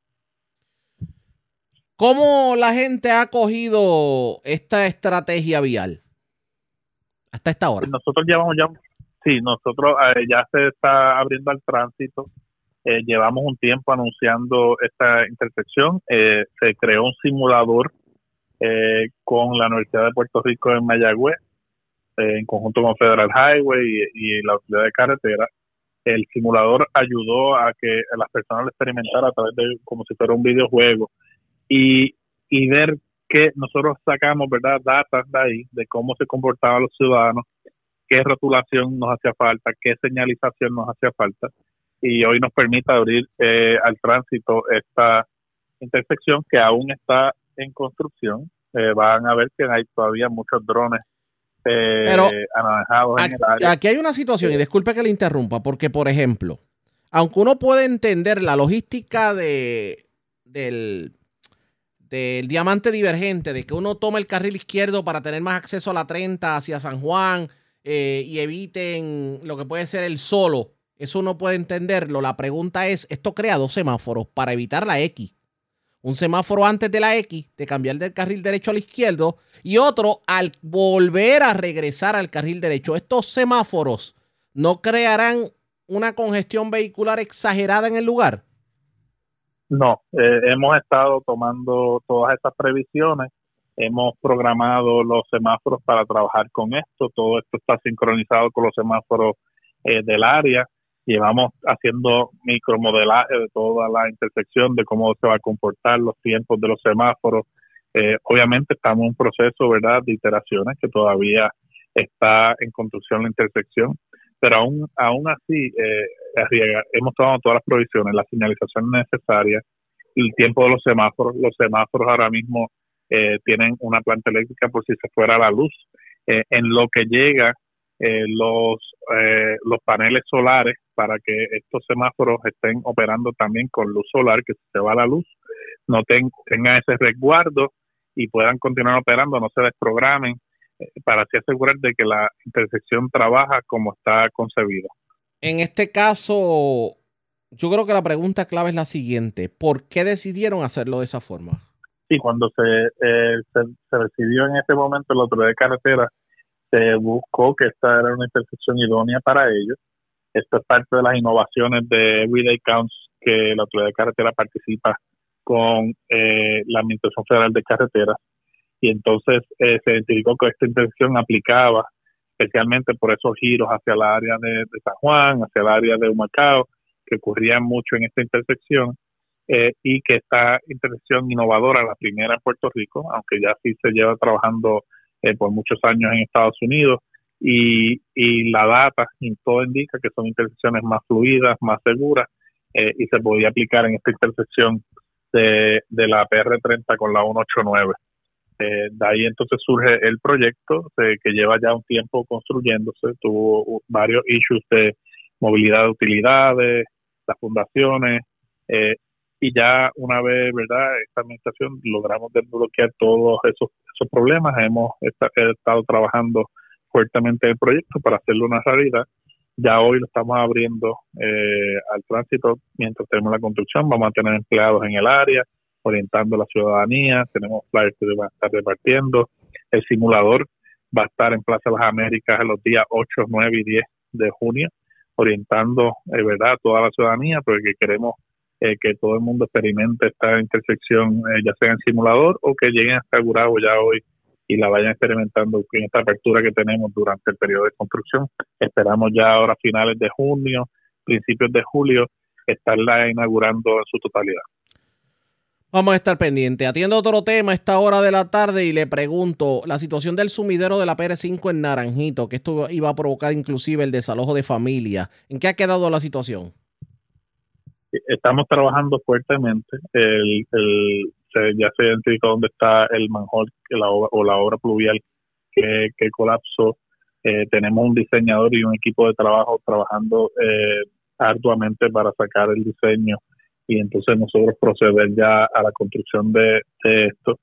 ¿Cómo la gente ha cogido esta estrategia vial hasta esta hora? Nosotros llevamos ya, sí, nosotros eh, ya se está abriendo al tránsito. Eh, llevamos un tiempo anunciando esta intersección. Eh, se creó un simulador con la Universidad de Puerto Rico en Mayagüez, en conjunto con Federal Highway y, y la Autoridad de Carretera el simulador ayudó a que las personas lo experimentaran a través de como si fuera un videojuego y, y ver que nosotros sacamos, ¿verdad?, datas de ahí, de cómo se comportaban los ciudadanos, qué rotulación nos hacía falta, qué señalización nos hacía falta, y hoy nos permite abrir eh, al tránsito esta intersección que aún está en construcción. Eh, van a ver que hay todavía muchos drones eh, anaranjados en el área. Aquí hay una situación, y disculpe que le interrumpa, porque, por ejemplo, aunque uno puede entender la logística de, del del diamante divergente, de que uno tome el carril izquierdo para tener más acceso a la 30 hacia San Juan eh, y eviten lo que puede ser el solo. Eso no puede entenderlo. La pregunta es, esto crea dos semáforos para evitar la X. Un semáforo antes de la X, de cambiar del carril derecho al izquierdo, y otro al volver a regresar al carril derecho. Estos semáforos no crearán una congestión vehicular exagerada en el lugar. No, eh, hemos estado tomando todas estas previsiones, hemos programado los semáforos para trabajar con esto, todo esto está sincronizado con los semáforos eh, del área, llevamos haciendo micromodelaje de toda la intersección, de cómo se va a comportar los tiempos de los semáforos. Eh, obviamente estamos en un proceso, ¿verdad?, de iteraciones que todavía está en construcción la intersección, pero aún, aún así eh, hemos tomado todas las provisiones, la señalización necesaria, el tiempo de los semáforos. Los semáforos ahora mismo eh, tienen una planta eléctrica por si se fuera la luz. Eh, en lo que llega eh, los, los paneles solares para que estos semáforos estén operando también con luz solar, que si se va la luz, no tengan ese resguardo y puedan continuar operando, no se desprogramen para así asegurar de que la intersección trabaja como está concebida. En este caso, yo creo que la pregunta clave es la siguiente. ¿Por qué decidieron hacerlo de esa forma? Sí, cuando se, eh, se, decidió en ese momento la autoridad de carretera, se buscó que esta era una intersección idónea para ellos. Esto es parte de las innovaciones de Everyday Counts que la autoridad de carretera participa con eh, la Administración Federal de Carreteras y entonces eh, se identificó que esta intersección aplicaba especialmente por esos giros hacia el área de, San Juan, hacia el área de Humacao, que ocurrían mucho en esta intersección, eh, y que esta intersección innovadora, la primera en Puerto Rico, aunque ya sí se lleva trabajando eh, por muchos años en Estados Unidos, y, y la data y todo indica que son intersecciones más fluidas, más seguras, y se podía aplicar en esta intersección de, de la PR30 con la 189. Eh, de ahí entonces surge el proyecto que lleva ya un tiempo construyéndose, tuvo varios issues de movilidad de utilidades, las fundaciones, eh, y ya una vez, ¿verdad?, esta administración logramos desbloquear todos esos, esos problemas, hemos estado trabajando fuertemente en el proyecto para hacerlo una realidad. Ya hoy lo estamos abriendo eh, al tránsito mientras tenemos la construcción, vamos a tener empleados en el área, orientando a la ciudadanía, tenemos flyers que van a estar repartiendo, el simulador va a estar en Plaza las Américas en los días 8, 9 y 10 de junio, orientando, es verdad, a toda la ciudadanía, porque queremos eh, que todo el mundo experimente esta intersección, eh, ya sea en simulador o que lleguen hasta Gurabo ya hoy y la vayan experimentando en esta apertura que tenemos durante el periodo de construcción. Esperamos ya ahora finales de junio, principios de julio, estarla inaugurando en su totalidad. Vamos a estar pendientes. Atiendo otro tema a esta hora de la tarde y le pregunto la situación del sumidero de la PR5 en Naranjito, que esto iba a provocar inclusive el desalojo de familia. ¿En qué ha quedado la situación? Estamos trabajando fuertemente. El, el, ya se identificó dónde está el obra, o la obra pluvial que, que colapsó. Eh, tenemos un diseñador y un equipo de trabajo trabajando eh, arduamente para sacar el diseño y entonces nosotros proceder ya a la construcción de, esto.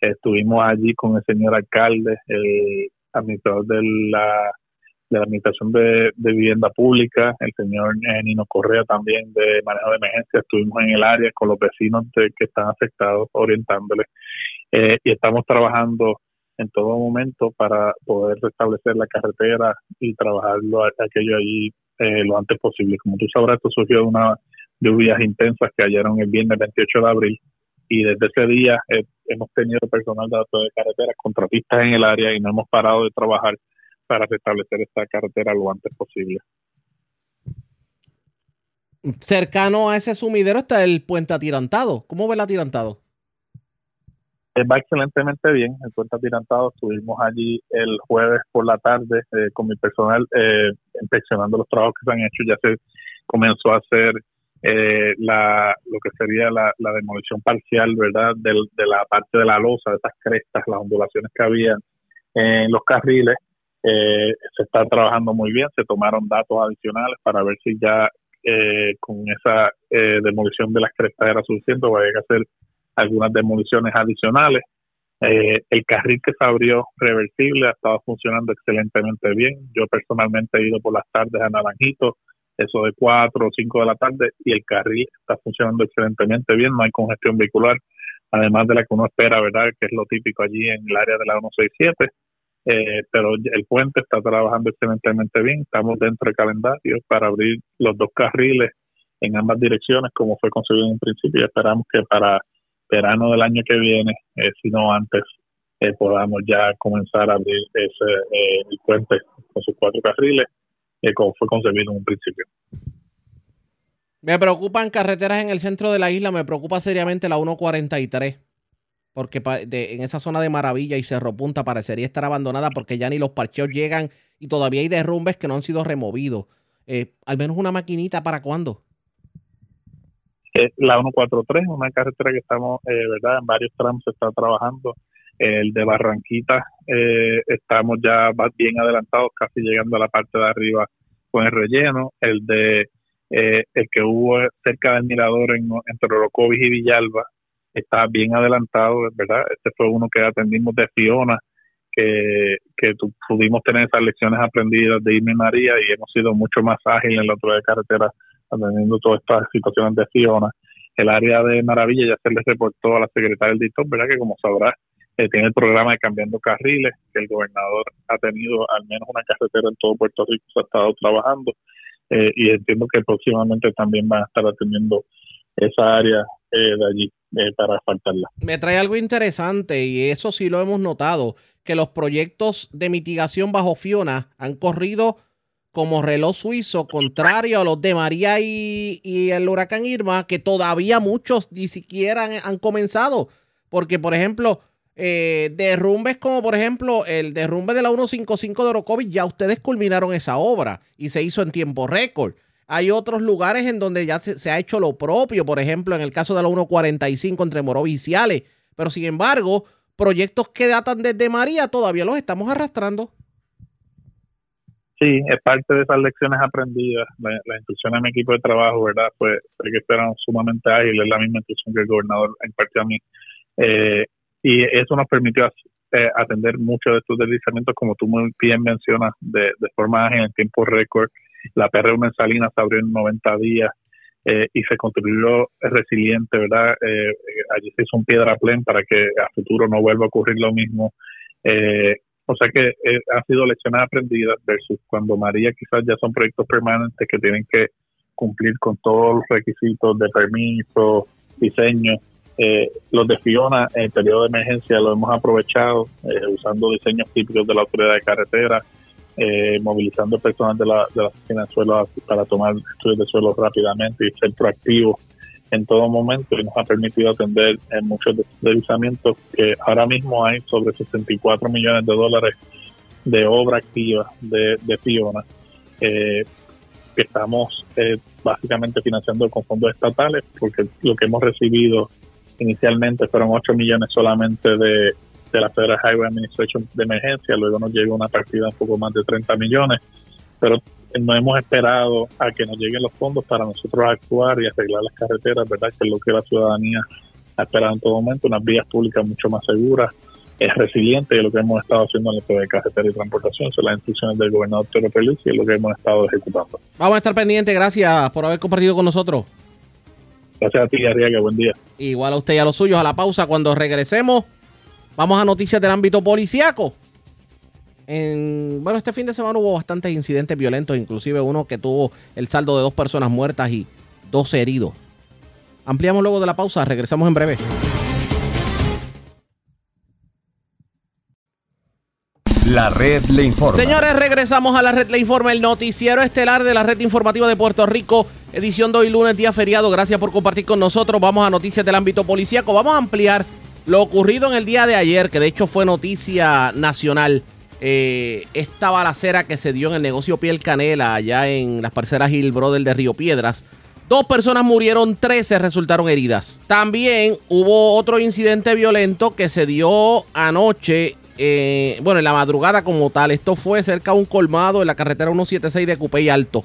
Estuvimos allí con el señor alcalde, el administrador de la, de la Administración de, Vivienda Pública, el señor eh, Nino Correa también de manejo de emergencia. Estuvimos en el área con los vecinos que están afectados, orientándoles. Eh, y estamos trabajando en todo momento para poder restablecer la carretera y trabajarlo aquello allí eh, lo antes posible. Como tú sabrás, esto surgió una lluvias intensas que hallaron el viernes 28 de abril y desde ese día eh, hemos tenido personal de datos de carreteras, contratistas en el área y no hemos parado de trabajar para restablecer esta carretera lo antes posible. Cercano a ese sumidero está el puente atirantado. ¿Cómo ve el atirantado? Eh, va excelentemente bien. El puente atirantado estuvimos allí el jueves por la tarde eh, con mi personal inspeccionando los trabajos que se han hecho. Ya se comenzó a hacer eh, la, lo que sería la, demolición parcial, ¿verdad?, de la parte de la losa, de esas crestas, las ondulaciones que había en los carriles. Eh, se está trabajando muy bien, se tomaron datos adicionales para ver si ya eh, con esa demolición de las crestas era suficiente o había que hacer algunas demoliciones adicionales. el carril que se abrió reversible ha estado funcionando excelentemente bien. Yo personalmente he ido por las tardes a Naranjito, eso de 4 o 5 de la tarde y el carril está funcionando excelentemente bien, no hay congestión vehicular, además de la que uno espera, ¿verdad? Que es lo típico allí en el área de la 167. Eh, pero el puente está trabajando excelentemente bien, estamos dentro del calendario para abrir los dos carriles en ambas direcciones como fue concebido en un principio. Y esperamos que para verano del año que viene, eh, si no antes, eh, podamos ya comenzar a abrir ese el puente con sus cuatro carriles como fue concebido en un principio. Me preocupan carreteras en el centro de la isla, me preocupa seriamente la 143, porque en esa zona de Maravilla y Cerro Punta parecería estar abandonada porque ya ni los parcheos llegan y todavía hay derrumbes que no han sido removidos. Eh, al menos una maquinita para cuándo? la 143, una carretera que estamos, eh, ¿verdad? En varios tramos se está trabajando el de Barranquita eh, estamos ya bien adelantados, casi llegando a la parte de arriba con el relleno. El de eh, el que hubo cerca del mirador en, entre Orocovis y Villalba está bien adelantado, ¿verdad? Este fue uno que atendimos de Fiona, que, que pudimos tener esas lecciones aprendidas de Irme María y hemos sido mucho más ágiles en la otra de carretera atendiendo todas estas situaciones de Fiona. El área de Maravilla ya se les reportó a la secretaria del dictor, ¿verdad? Que como sabrás, eh, tiene el programa de Cambiando Carriles, que el gobernador ha tenido al menos una carretera en todo Puerto Rico, se ha estado trabajando eh, y entiendo que próximamente también van a estar atendiendo esa área eh, de allí Me trae algo interesante y eso sí lo hemos notado, que los proyectos de mitigación bajo Fiona han corrido como reloj suizo, contrario a los de María y, y el huracán Irma, que todavía muchos ni siquiera han comenzado. Porque, por ejemplo, eh, derrumbes como por ejemplo el derrumbe de la 155 de Orocovis, ya ustedes culminaron esa obra y se hizo en tiempo récord. Hay otros lugares en donde ya se, ha hecho lo propio, por ejemplo en el caso de la 145 entre Morovis y pero sin embargo proyectos que datan desde María todavía los estamos arrastrando. Sí, es parte de esas lecciones aprendidas. La, instrucción a mi equipo de trabajo, ¿verdad? Pues hay que esperar sumamente ágil, es la misma instrucción que el gobernador impartió a mí. Eh, y eso nos permitió eh, atender muchos de estos deslizamientos, como tú muy bien mencionas, de, forma ágil en tiempo récord. La PR1 en Salinas se abrió en 90 días eh, y se construyó resiliente, ¿verdad? Eh, allí se hizo un piedra plen para que a futuro no vuelva a ocurrir lo mismo. o sea que ha sido lecciones aprendidas versus cuando María quizás ya son proyectos permanentes que tienen que cumplir con todos los requisitos de permiso, diseño. Eh, los de Fiona en periodo de emergencia lo hemos aprovechado eh, usando diseños típicos de la autoridad de carretera, eh, movilizando personas de la, de la oficina de suelo para tomar estudios de suelo rápidamente y ser proactivos en todo momento y nos ha permitido atender en muchos deslizamientos que ahora mismo hay sobre 64 millones de dólares de obra activa de, de Fiona eh, que estamos eh, básicamente financiando con fondos estatales porque lo que hemos recibido inicialmente fueron 8 millones solamente de, de la Federal Highway Administration de emergencia, luego nos llegó una partida un poco más de 30 millones, pero no hemos esperado a que nos lleguen los fondos para nosotros actuar y arreglar las carreteras, ¿verdad? Que es lo que la ciudadanía ha esperado en todo momento, unas vías públicas mucho más seguras, es resiliente y lo que hemos estado haciendo en el de carretera y transportación son las instrucciones del gobernador Pedro Feliz y es lo que hemos estado ejecutando. Vamos a estar pendientes, gracias por haber compartido con nosotros. Gracias a ti, Arriaga, buen día. Igual a usted y a los suyos, a la pausa. Cuando regresemos, vamos a noticias del ámbito policiaco. En, bueno, este fin de semana hubo bastantes incidentes violentos, inclusive uno que tuvo el saldo de dos personas muertas y dos heridos. Ampliamos luego de la pausa, regresamos en breve. La red le informa. Señores, regresamos a la red le informa, el noticiero estelar de la red informativa de Puerto Rico, edición de hoy lunes, día feriado. Gracias por compartir con nosotros. Vamos a noticias del ámbito policíaco. Vamos a ampliar lo ocurrido en el día de ayer, que de hecho fue noticia nacional. Eh, esta balacera que se dio en el negocio Piel Canela, allá en las parceras Hill Brother de Río Piedras. Dos personas murieron, 13 resultaron heridas. También hubo otro incidente violento que se dio anoche eh, bueno, en la madrugada como tal. Esto fue cerca de un colmado en la carretera 176 de Cupey Alto.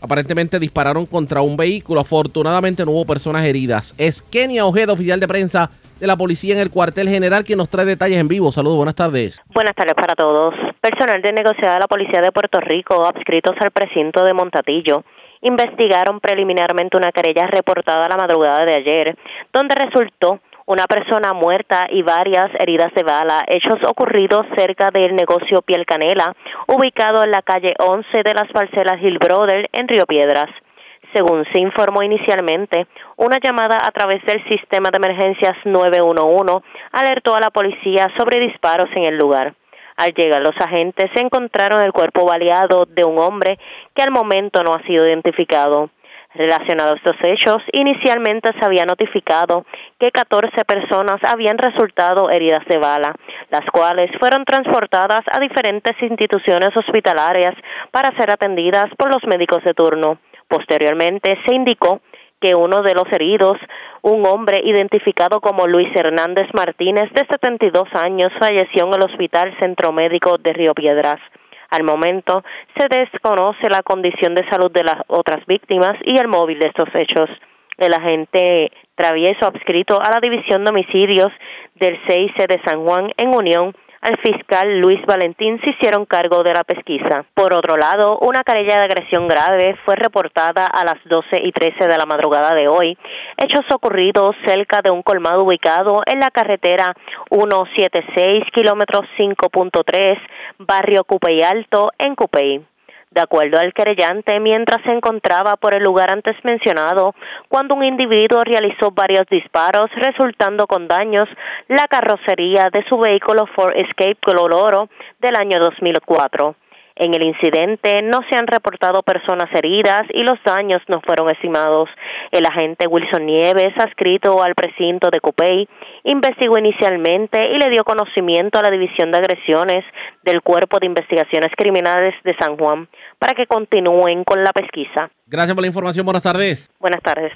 Aparentemente dispararon contra un vehículo. Afortunadamente no hubo personas heridas. Es Kenia Ojeda, oficial de prensa de la policía en el cuartel general, quien nos trae detalles en vivo. Saludos, buenas tardes. Buenas tardes para todos. Personal de negociada de la Policía de Puerto Rico, adscritos al precinto de Montatillo, investigaron preliminarmente una querella reportada la madrugada de ayer, donde resultó una persona muerta y varias heridas de bala, hechos ocurridos cerca del negocio Piel Canela, ubicado en la calle 11 de las parcelas Hill Brother en Río Piedras. Según se informó inicialmente, una llamada a través del sistema de emergencias 911 alertó a la policía sobre disparos en el lugar. Al llegar los agentes se encontraron el cuerpo baleado de un hombre que al momento no ha sido identificado. Relacionado a estos hechos, inicialmente se había notificado que 14 personas habían resultado heridas de bala, las cuales fueron transportadas a diferentes instituciones hospitalarias para ser atendidas por los médicos de turno. Posteriormente se indicó que uno de los heridos, un hombre identificado como Luis Hernández Martínez, de 72 años, falleció en el Hospital Centro Médico de Río Piedras. Al momento se desconoce la condición de salud de las otras víctimas y el móvil de estos hechos. El agente travieso adscrito a la División de Homicidios del CIC de San Juan en Unión al fiscal Luis Valentín se hicieron cargo de la pesquisa. Por otro lado, una querella de agresión grave fue reportada a las 12 y 13 de la madrugada de hoy, hechos ocurridos cerca de un colmado ubicado en la carretera 176, kilómetro 5.3, barrio Cupey Alto, en Cupey. De acuerdo al querellante, mientras se encontraba por el lugar antes mencionado, cuando un individuo realizó varios disparos, resultando con daños la carrocería de su vehículo Ford Escape color oro del año 2004. En el incidente no se han reportado personas heridas y los daños no fueron estimados. El agente Wilson Nieves, adscrito al precinto de Copey, investigó inicialmente y le dio conocimiento a la División de Agresiones del Cuerpo de Investigaciones Criminales de San Juan para que continúen con la pesquisa. Gracias por la información. Buenas tardes. Buenas tardes.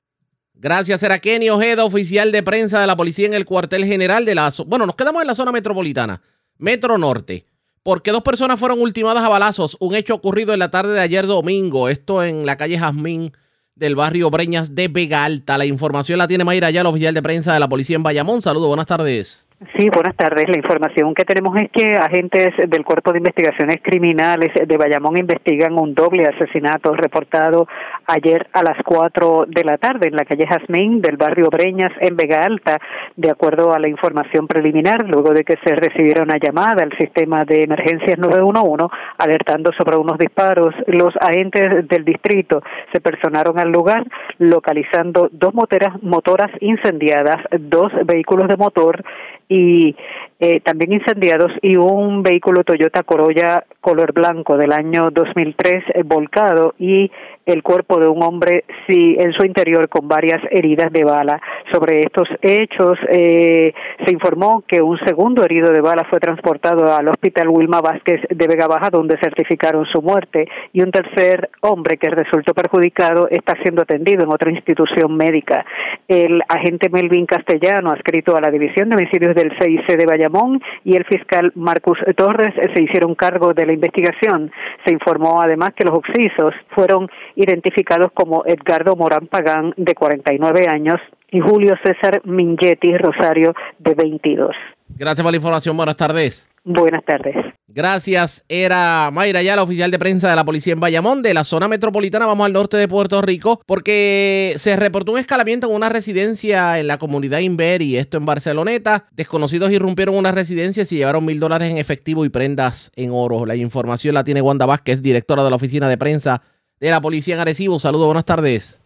Gracias, era Kenny Ojeda, oficial de prensa de la policía en el cuartel general de la... Bueno, nos quedamos en la zona metropolitana, Metro Norte porque dos personas fueron ultimadas a balazos. Un hecho ocurrido en la tarde de ayer domingo. Esto en la calle Jazmín del barrio Breñas de Vega Alta. La información la tiene Mayra ya, el oficial de prensa de la policía en Bayamón. Saludos, buenas tardes. Sí, buenas tardes. La información que tenemos es que agentes del Cuerpo de Investigaciones Criminales de Bayamón investigan un doble asesinato reportado ayer a las 4 de la tarde en la calle Jazmín del barrio Breñas en Vega Alta, de acuerdo a la información preliminar, luego de que se recibiera una llamada al sistema de emergencias 911 alertando sobre unos disparos. Los agentes del distrito se personaron al lugar localizando dos motoras, motoras incendiadas, dos vehículos de motor y eh, también incendiados y un vehículo Toyota Corolla color blanco del año 2003 eh, volcado y el cuerpo de un hombre sí, en su interior con varias heridas de bala. Sobre estos hechos eh, se informó que un segundo herido de bala fue transportado al hospital Wilma Vázquez de Vega Baja donde certificaron su muerte y un tercer hombre que resultó perjudicado está siendo atendido en otra institución médica. El agente Melvin Castellano, adscrito a la División de Homicidios del CIC de Bayamón, y el fiscal Marcus Torres se hicieron cargo de la investigación. Se informó además que los occisos fueron identificados como Edgardo Morán Pagán, de 49 años, y Julio César Mingetti Rosario, de 22. Gracias por la información. Buenas tardes. Buenas tardes. Gracias. Era Mayra ya la oficial de prensa de la policía en Bayamón, de la zona metropolitana. Vamos al norte de Puerto Rico, porque se reportó un escalamiento en una residencia en la comunidad Inver y esto en Barceloneta. Desconocidos irrumpieron una residencia y llevaron mil dólares en efectivo y prendas en oro. La información la tiene Wanda Vázquez, directora de la oficina de prensa de la policía en Arecibo. Saludos, buenas tardes.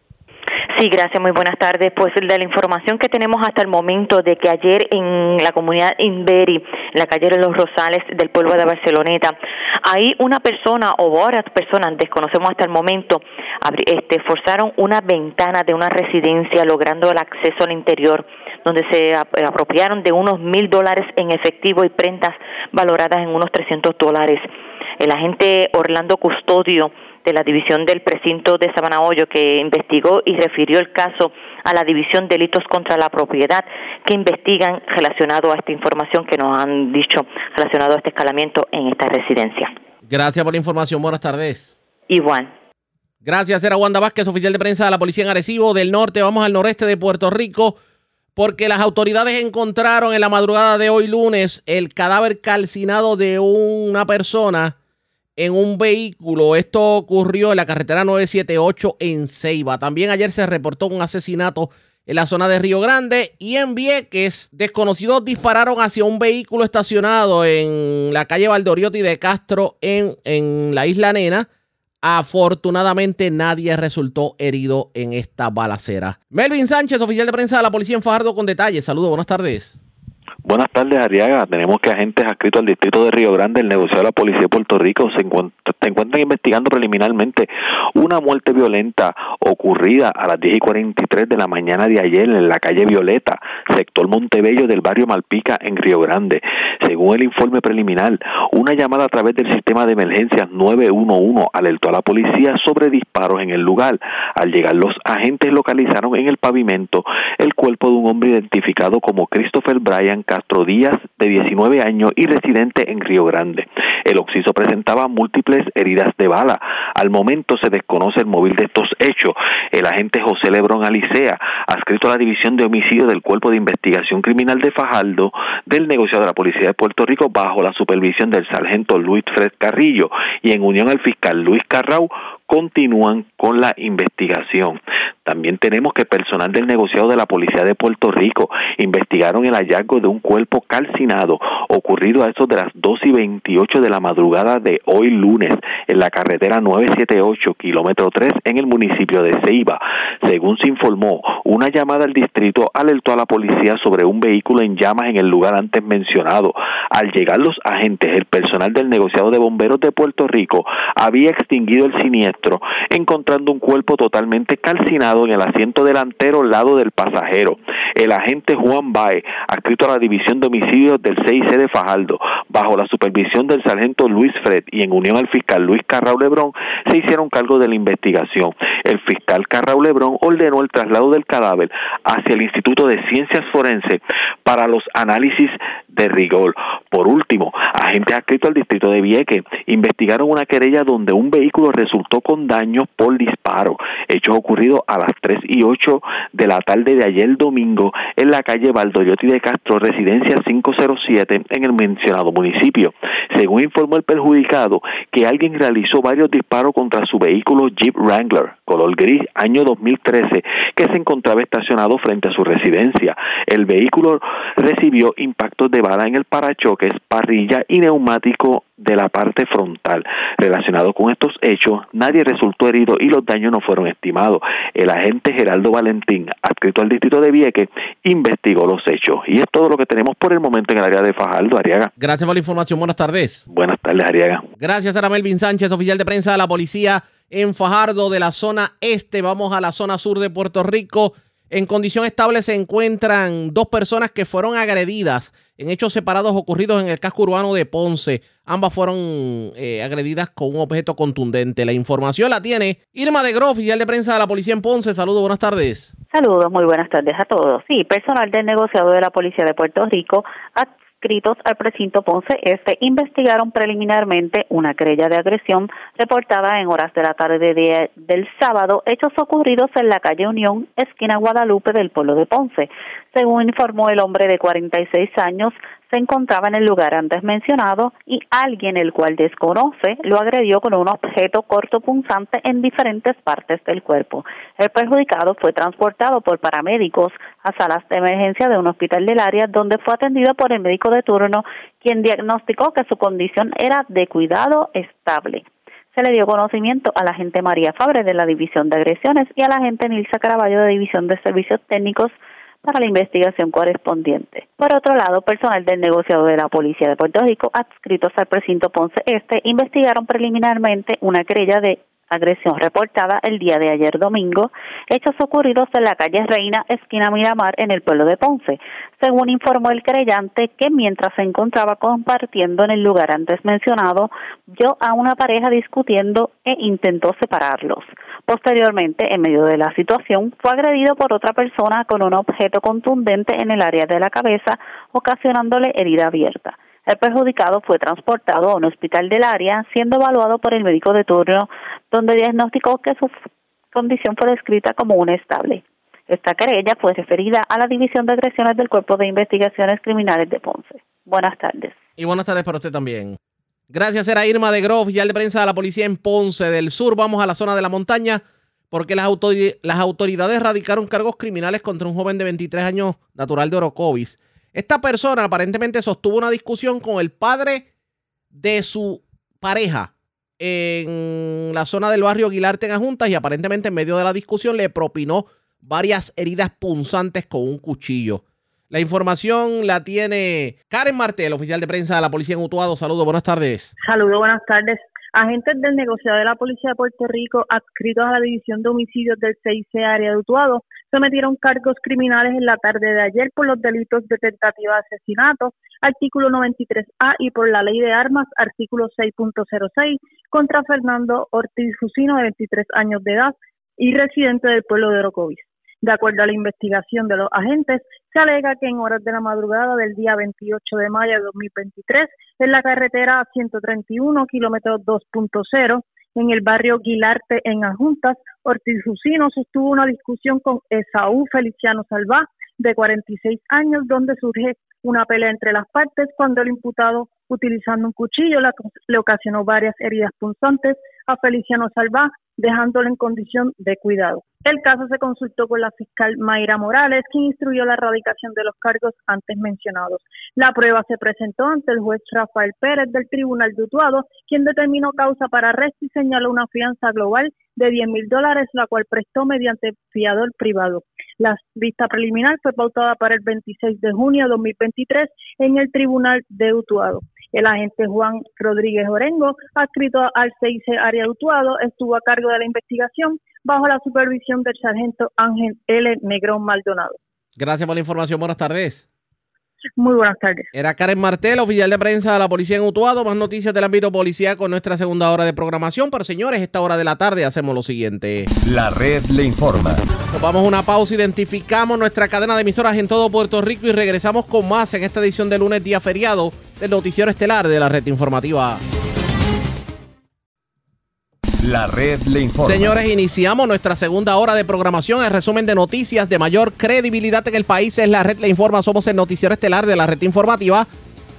Sí, gracias, muy buenas tardes. Pues de la información que tenemos hasta el momento de que ayer en la comunidad Inberi, en la calle de los Rosales del pueblo de Barceloneta, ahí una persona o varias personas, desconocemos hasta el momento, este, forzaron una ventana de una residencia logrando el acceso al interior donde se apropiaron de unos mil dólares en efectivo y prendas valoradas en unos 300 dólares. El agente Orlando Custodio de la División del Precinto de Sabana Hoyo, que investigó y refirió el caso a la División Delitos contra la Propiedad, que investigan relacionado a esta información que nos han dicho relacionado a este escalamiento en esta residencia. Gracias por la información. Buenas tardes. Igual. Gracias, era Wanda Vázquez, oficial de prensa de la Policía en Arecibo del Norte. Vamos al noreste de Puerto Rico porque las autoridades encontraron en la madrugada de hoy lunes el cadáver calcinado de una persona en un vehículo. Esto ocurrió en la carretera 978 en Ceiba. También ayer se reportó un asesinato en la zona de Río Grande y en Vieques. Desconocidos dispararon hacia un vehículo estacionado en la calle Valdoriotti de Castro en, en la isla Nena. Afortunadamente nadie resultó herido en esta balacera. Melvin Sánchez, oficial de prensa de la policía en Fajardo con detalles. Saludos, buenas tardes. Buenas tardes, Ariaga. Tenemos que agentes adscritos al distrito de Río Grande, el negocio de la Policía de Puerto Rico, se, encuentran investigando preliminarmente una muerte violenta ocurrida a las 10 y 43 de la mañana de ayer en la calle Violeta, sector Montebello del barrio Malpica, en Río Grande. Según el informe preliminar, una llamada a través del sistema de emergencias 911 alertó a la policía sobre disparos en el lugar. Al llegar los agentes localizaron en el pavimento el cuerpo de un hombre identificado como Christopher Bryan Castro Díaz, de 19 años y residente en Río Grande. El occiso presentaba múltiples heridas de bala. Al momento se desconoce el móvil de estos hechos. El agente José Lebrón Alicea, adscrito a la División de Homicidio del Cuerpo de Investigación Criminal de Fajardo, del negociado de la Policía de Puerto Rico, bajo la supervisión del sargento Luis Fred Carrillo y en unión al fiscal Luis Carrau, continúan con la investigación. También tenemos que personal del negociado de la Policía de Puerto Rico investigaron el hallazgo de un cuerpo calcinado ocurrido a eso de las 2 y 28 de la madrugada de hoy lunes en la carretera 978, kilómetro 3, en el municipio de Ceiba. Según se informó, una llamada al distrito alertó a la policía sobre un vehículo en llamas en el lugar antes mencionado. Al llegar los agentes, el personal del negociado de bomberos de Puerto Rico había extinguido el siniestro, encontrando un cuerpo totalmente calcinado en el asiento delantero lado del pasajero. El agente Juan Bae, adscrito a la División de Homicidios del CIC de de Fajardo, bajo la supervisión del sargento Luis Fred y en unión al fiscal Luis Carrao Lebrón, se hicieron cargo de la investigación. El fiscal Carrao Lebrón ordenó el traslado del cadáver hacia el Instituto de Ciencias Forenses para los análisis de rigor. Por último, agentes adscritos al distrito de Vieques investigaron una querella donde un vehículo resultó con daños por disparo, hechos ocurridos a las 3 y 8 de la tarde de ayer domingo en la calle Valdoyotti de Castro, residencia 507 en el mencionado municipio. Según informó el perjudicado, que alguien realizó varios disparos contra su vehículo Jeep Wrangler, color gris, año 2013, que se encontraba estacionado frente a su residencia. El vehículo recibió impactos de bala en el parachoques, parrilla y neumático de la parte frontal. Relacionado con estos hechos, nadie resultó herido y los daños no fueron estimados. El agente Geraldo Valentín, adscrito al distrito de Vieques, investigó los hechos. Y es todo lo que tenemos por el momento en el área de Fajardo, Ariaga. Gracias por la información. Buenas tardes. Buenas tardes, Ariaga. Gracias a Melvin Sánchez, oficial de prensa de la policía en Fajardo de la zona este. Vamos a la zona sur de Puerto Rico. En condición estable se encuentran dos personas que fueron agredidas en hechos separados ocurridos en el casco urbano de Ponce. Ambas fueron eh, agredidas con un objeto contundente. La información la tiene Irma de Gro, oficial de prensa de la policía en Ponce. Saludos, buenas tardes. Saludos, muy buenas tardes a todos. Sí, personal del negociado de la Policía de Puerto Rico al precinto Ponce Este investigaron preliminarmente una querella de agresión reportada en horas de la tarde de, del sábado, hechos ocurridos en la calle Unión, esquina Guadalupe del pueblo de Ponce. Según informó el hombre de 46 años, se encontraba en el lugar antes mencionado y alguien el cual desconoce lo agredió con un objeto cortopunzante en diferentes partes del cuerpo. El perjudicado fue transportado por paramédicos a salas de emergencia de un hospital del área donde fue atendido por el médico de turno quien diagnosticó que su condición era de cuidado estable se le dio conocimiento a la agente María Fabre de la División de Agresiones y a la agente Nilsa Caraballo de División de Servicios Técnicos para la investigación correspondiente. Por otro lado, personal del negociado de la Policía de Puerto Rico, adscritos al precinto Ponce Este, investigaron preliminarmente una querella de agresión reportada el día de ayer domingo, hechos ocurridos en la calle Reina, esquina Miramar, en el pueblo de Ponce, según informó el creyente que mientras se encontraba compartiendo en el lugar antes mencionado, vio a una pareja discutiendo e intentó separarlos. Posteriormente, en medio de la situación, fue agredido por otra persona con un objeto contundente en el área de la cabeza, ocasionándole herida abierta. El perjudicado fue transportado a un hospital del área, siendo evaluado por el médico de turno, donde diagnosticó que su condición fue descrita como una estable. Esta querella fue referida a la División de Agresiones del Cuerpo de Investigaciones Criminales de Ponce. Buenas tardes. Y buenas tardes para usted también. Gracias, era Irma de Groff, oficial de prensa de la policía en Ponce del Sur. Vamos a la zona de la montaña porque las, las autoridades radicaron cargos criminales contra un joven de 23 años natural de Orocovis esta persona aparentemente sostuvo una discusión con el padre de su pareja en la zona del barrio Aguilarte en Juntas y aparentemente en medio de la discusión le propinó varias heridas punzantes con un cuchillo. La información la tiene Karen Martel, oficial de prensa de la policía en Utuado. Saludos, buenas tardes. Saludos, buenas tardes. Agentes del negociado de la Policía de Puerto Rico, adscritos a la División de Homicidios del CIC Área de Utuado, sometieron cargos criminales en la tarde de ayer por los delitos de tentativa de asesinato, artículo 93A, y por la ley de armas, artículo 6.06, contra Fernando Ortiz Fusino, de 23 años de edad y residente del pueblo de Orocovis. De acuerdo a la investigación de los agentes, se alega que en horas de la madrugada del día 28 de mayo de 2023, en la carretera 131, kilómetro 2.0, en el barrio Guilarte, en Adjuntas, Ortiz Jusino sostuvo una discusión con Esaú Feliciano Salvá, de 46 años, donde surge una pelea entre las partes cuando el imputado, utilizando un cuchillo, le ocasionó varias heridas punzantes a Feliciano Salvá, dejándolo en condición de cuidado. El caso se consultó con la fiscal Mayra Morales, quien instruyó la erradicación de los cargos antes mencionados. La prueba se presentó ante el juez Rafael Pérez del Tribunal de Utuado, quien determinó causa para arresto y señaló una fianza global de 10 mil dólares, la cual prestó mediante fiador privado. La vista preliminar fue pautada para el 26 de junio de 2023 en el Tribunal de Utuado. El agente Juan Rodríguez Orengo, adscrito al CIC Área de Utuado, estuvo a cargo de la investigación bajo la supervisión del sargento Ángel L. Negrón Maldonado. Gracias por la información. Buenas tardes. Muy buenas tardes. Era Karen Martel, oficial de prensa de la policía en Utuado. Más noticias del ámbito policial con nuestra segunda hora de programación. Pero señores, esta hora de la tarde hacemos lo siguiente. La red le informa. Nos vamos a una pausa, identificamos nuestra cadena de emisoras en todo Puerto Rico y regresamos con más en esta edición de lunes, día feriado, del noticiero estelar de la red informativa. La red le informa. Señores, iniciamos nuestra segunda hora de programación. El resumen de noticias de mayor credibilidad en el país es la red le informa. Somos el noticiero estelar de la red informativa.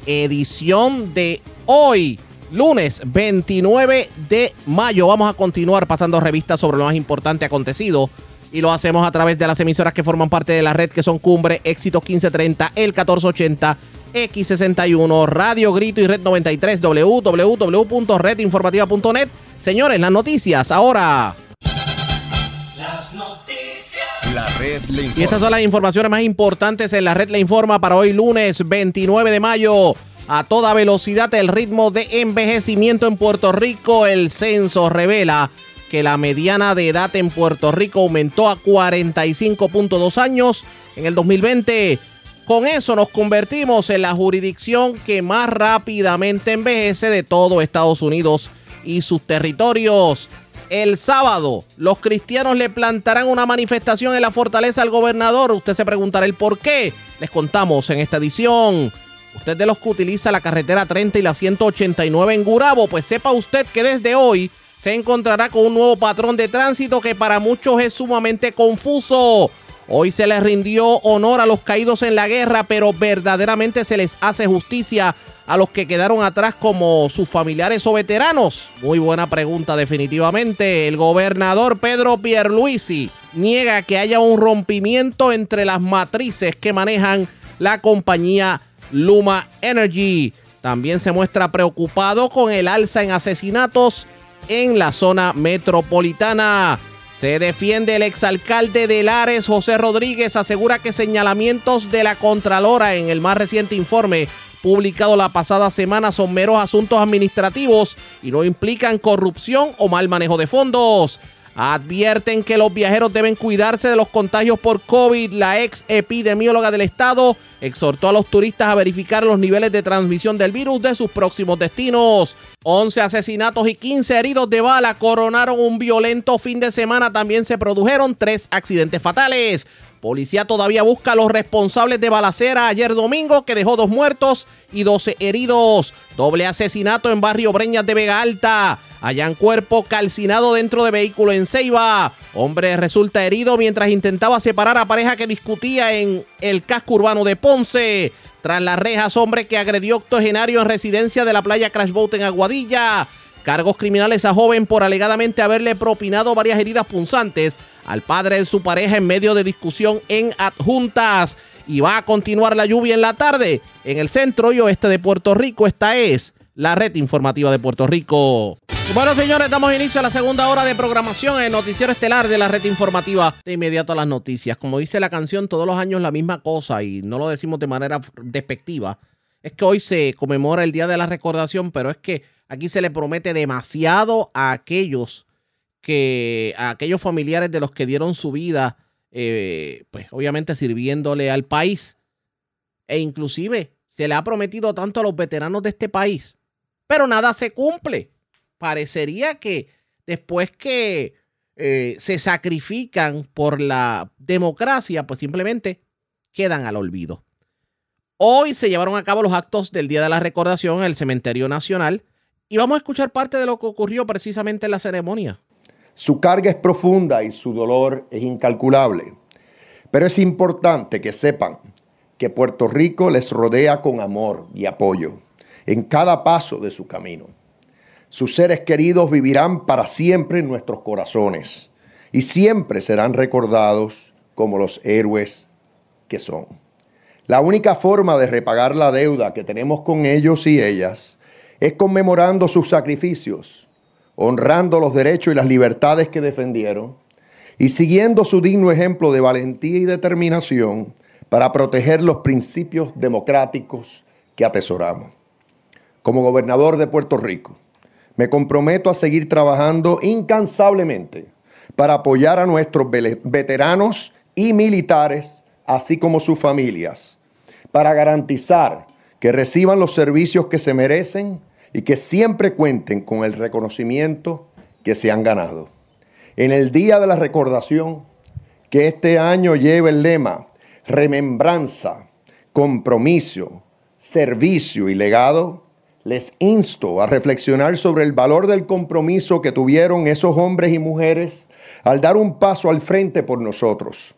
Edición de hoy, lunes 29 de mayo. Vamos a continuar pasando revistas sobre lo más importante acontecido. Y lo hacemos a través de las emisoras que forman parte de la red, que son Cumbre, Éxito 1530, El 1480, X61, Radio Grito y Red 93, www.redinformativa.net. Señores, las noticias ahora. Las noticias. La red le informa. Y estas son las informaciones más importantes en la red Le Informa para hoy lunes 29 de mayo. A toda velocidad el ritmo de envejecimiento en Puerto Rico. El censo revela que la mediana de edad en Puerto Rico aumentó a 45.2 años en el 2020. Con eso nos convertimos en la jurisdicción que más rápidamente envejece de todo Estados Unidos y sus territorios. El sábado, los cristianos le plantarán una manifestación en la fortaleza al gobernador. Usted se preguntará el por qué. Les contamos en esta edición. Usted de los que utiliza la carretera 30 y la 189 en Gurabo, pues sepa usted que desde hoy se encontrará con un nuevo patrón de tránsito que para muchos es sumamente confuso. Hoy se les rindió honor a los caídos en la guerra, pero verdaderamente se les hace justicia a los que quedaron atrás como sus familiares o veteranos? Muy buena pregunta definitivamente. El gobernador Pedro Pierluisi niega que haya un rompimiento entre las matrices que manejan la compañía Luma Energy. También se muestra preocupado con el alza en asesinatos en la zona metropolitana. Se defiende el exalcalde de Lares, José Rodríguez, asegura que señalamientos de la Contralora en el más reciente informe publicado la pasada semana son meros asuntos administrativos y no implican corrupción o mal manejo de fondos. Advierten que los viajeros deben cuidarse de los contagios por COVID. La ex epidemióloga del estado exhortó a los turistas a verificar los niveles de transmisión del virus de sus próximos destinos. 11 asesinatos y 15 heridos de bala coronaron un violento fin de semana. También se produjeron tres accidentes fatales. Policía todavía busca a los responsables de balacera ayer domingo que dejó dos muertos y 12 heridos. Doble asesinato en barrio Breñas de Vega Alta. Hallan cuerpo calcinado dentro de vehículo en Ceiba. Hombre resulta herido mientras intentaba separar a pareja que discutía en el casco urbano de Ponce. Tras las rejas, hombre que agredió octogenario en residencia de la playa Crash Boat en Aguadilla. Cargos criminales a joven por alegadamente haberle propinado varias heridas punzantes al padre de su pareja en medio de discusión en adjuntas. Y va a continuar la lluvia en la tarde en el centro y oeste de Puerto Rico. Esta es la red informativa de Puerto Rico. Bueno, señores, damos inicio a la segunda hora de programación en el noticiero estelar de la red informativa. De inmediato a las noticias. Como dice la canción, todos los años la misma cosa y no lo decimos de manera despectiva. Es que hoy se conmemora el Día de la Recordación, pero es que aquí se le promete demasiado a aquellos que, a aquellos familiares de los que dieron su vida, eh, pues obviamente sirviéndole al país. E inclusive se le ha prometido tanto a los veteranos de este país, pero nada se cumple parecería que después que eh, se sacrifican por la democracia, pues simplemente quedan al olvido. Hoy se llevaron a cabo los actos del Día de la Recordación en el Cementerio Nacional y vamos a escuchar parte de lo que ocurrió precisamente en la ceremonia. Su carga es profunda y su dolor es incalculable, pero es importante que sepan que Puerto Rico les rodea con amor y apoyo en cada paso de su camino. Sus seres queridos vivirán para siempre en nuestros corazones y siempre serán recordados como los héroes que son. La única forma de repagar la deuda que tenemos con ellos y ellas es conmemorando sus sacrificios, honrando los derechos y las libertades que defendieron y siguiendo su digno ejemplo de valentía y determinación para proteger los principios democráticos que atesoramos. Como gobernador de Puerto Rico, me comprometo a seguir trabajando incansablemente para apoyar a nuestros veteranos y militares, así como sus familias, para garantizar que reciban los servicios que se merecen y que siempre cuenten con el reconocimiento que se han ganado. En el Día de la Recordación, que este año lleve el lema Remembranza, Compromiso, Servicio y Legado, les insto a reflexionar sobre el valor del compromiso que tuvieron esos hombres y mujeres al dar un paso al frente por nosotros.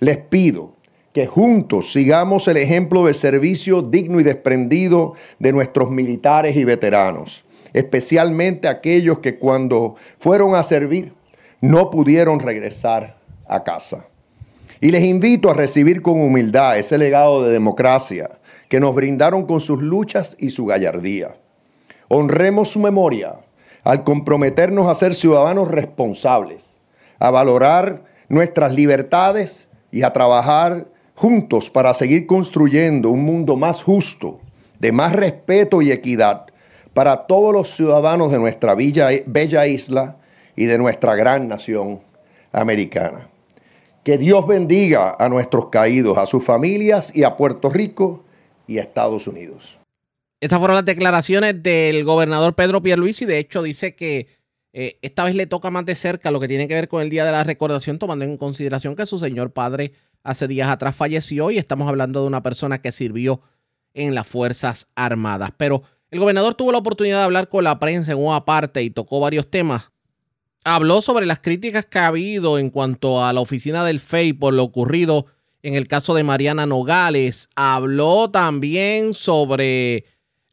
Les pido que juntos sigamos el ejemplo de servicio digno y desprendido de nuestros militares y veteranos, especialmente aquellos que cuando fueron a servir no pudieron regresar a casa. Y les invito a recibir con humildad ese legado de democracia que nos brindaron con sus luchas y su gallardía. Honremos su memoria al comprometernos a ser ciudadanos responsables, a valorar nuestras libertades y a trabajar juntos para seguir construyendo un mundo más justo, de más respeto y equidad para todos los ciudadanos de nuestra bella isla y de nuestra gran nación americana. Que Dios bendiga a nuestros caídos, a sus familias y a Puerto Rico y Estados Unidos. Estas fueron las declaraciones del gobernador Pedro Pierluisi. De hecho, dice que eh, esta vez le toca más de cerca lo que tiene que ver con el Día de la Recordación, tomando en consideración que su señor padre hace días atrás falleció y estamos hablando de una persona que sirvió en las Fuerzas Armadas. Pero el gobernador tuvo la oportunidad de hablar con la prensa en una parte y tocó varios temas. Habló sobre las críticas que ha habido en cuanto a la oficina del FEI por lo ocurrido en el caso de Mariana Nogales. Habló también sobre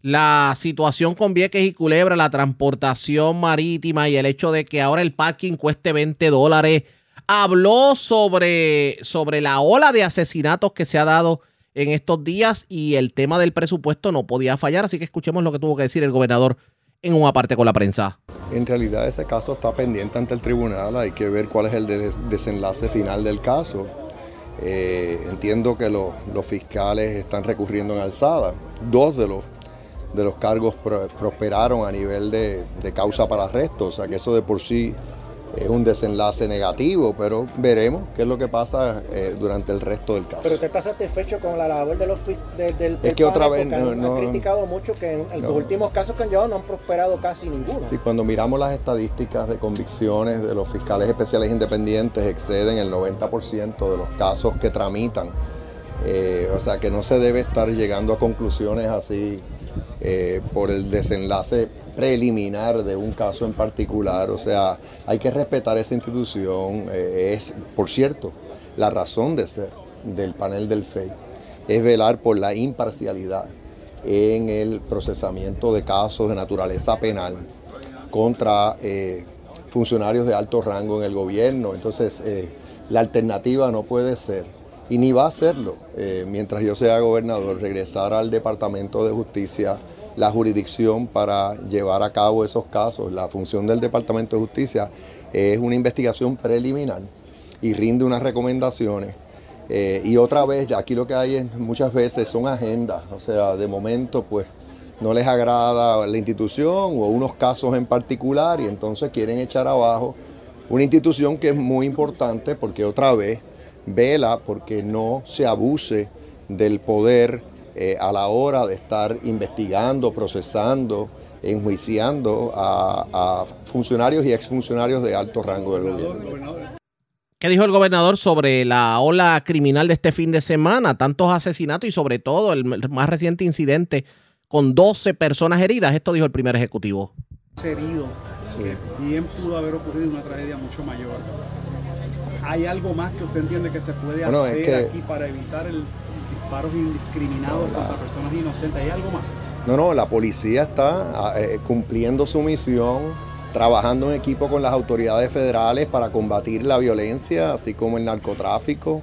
la situación con Vieques y Culebra, la transportación marítima y el hecho de que ahora el parking cueste 20 dólares. Habló sobre, sobre la ola de asesinatos que se ha dado en estos días y el tema del presupuesto no podía fallar, así que escuchemos lo que tuvo que decir el gobernador en una parte con la prensa. En realidad ese caso está pendiente ante el tribunal, hay que ver cuál es el desenlace final del caso. Eh, entiendo que los, fiscales están recurriendo en alzada. Dos de los, de los cargos prosperaron a nivel de, de, causa para arresto, o sea que eso de por sí es un desenlace negativo, pero veremos qué es lo que pasa eh, durante el resto del caso. ¿Pero usted está satisfecho con la labor de los, del, Es que otra vez no, han, criticado mucho que en, los últimos casos que han llevado no han prosperado casi ninguno. Sí, cuando miramos las estadísticas de convicciones de los fiscales especiales independientes exceden el 90% de los casos que tramitan. Eh, o sea que no se debe estar llegando a conclusiones así eh, por el desenlace preliminar de un caso en particular. O sea, hay que respetar esa institución. Eh, es, por cierto, la razón de ser del panel del FEI es velar por la imparcialidad en el procesamiento de casos de naturaleza penal contra eh, funcionarios de alto rango en el gobierno. Entonces, eh, la alternativa no puede ser, y ni va a serlo, mientras yo sea gobernador, regresar al Departamento de Justicia la jurisdicción para llevar a cabo esos casos. La función del Departamento de Justicia es una investigación preliminar y rinde unas recomendaciones. Eh, y otra vez, aquí lo que hay muchas veces son agendas, o sea, de momento pues no les agrada la institución o unos casos en particular y entonces quieren echar abajo una institución que es muy importante porque otra vez vela porque no se abuse del poder eh, a la hora de estar investigando, procesando, enjuiciando a, funcionarios y exfuncionarios de alto rango del gobierno. ¿Qué dijo el gobernador sobre la ola criminal de este fin de semana? Tantos asesinatos y sobre todo el más reciente incidente con 12 personas heridas. Esto dijo el primer ejecutivo. Herido, bien pudo haber ocurrido una tragedia mucho mayor. ¿Hay algo más que usted entiende que se puede hacer aquí para evitar el, disparos indiscriminados contra personas inocentes. ¿Hay algo más? No, no, la policía está ah, eh, cumpliendo su misión, trabajando en equipo con las autoridades federales para combatir la violencia, así como el narcotráfico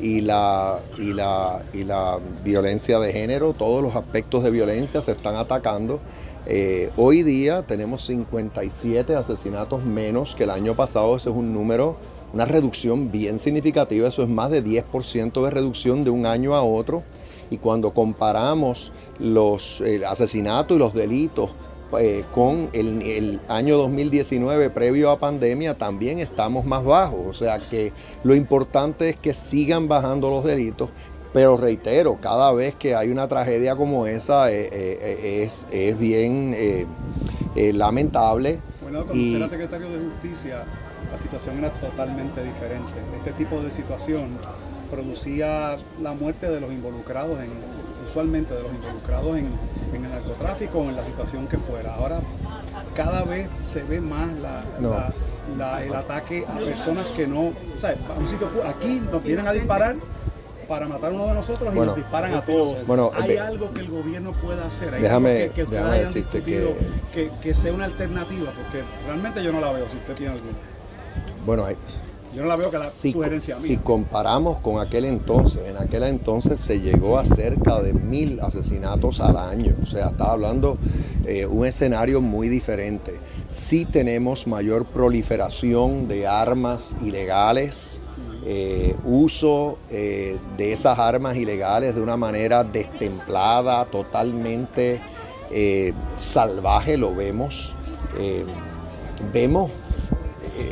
y la, y la, y la violencia de género. Todos los aspectos de violencia se están atacando. Eh, hoy día tenemos 57 asesinatos menos que el año pasado, ese es un número una reducción bien significativa, eso es más de 10% de reducción de un año a otro. Y cuando comparamos los asesinatos y los delitos eh, con el, el, año 2019 previo a pandemia, también estamos más bajos. O sea que lo importante es que sigan bajando los delitos, Pero reitero, cada vez que hay una tragedia como esa eh, eh, es, es, bien lamentable. Bueno, cuando y, usted era secretario de Justicia, la situación era totalmente diferente. Este tipo de situación producía la muerte de los involucrados, en, usualmente de los involucrados en, en el narcotráfico o en la situación que fuera. Ahora cada vez se ve más la, el ataque a personas que no, o sea, un sitio, aquí nos vienen a disparar para matar a uno de nosotros y nos disparan a todos. Bueno, hay algo que el gobierno pueda hacer. Hay déjame, que, déjame decirte que... que... que... sea una alternativa, porque realmente yo no la veo, si usted tiene alguna. Bueno, hay, yo no la veo que la si, sugerencia Si comparamos con aquel entonces, en aquel entonces se llegó a cerca de mil asesinatos al año. O sea, estaba hablando eh, un escenario muy diferente. Sí tenemos mayor proliferación de armas ilegales, eh, uso eh, de esas armas ilegales de una manera destemplada, totalmente salvaje, lo vemos. vemos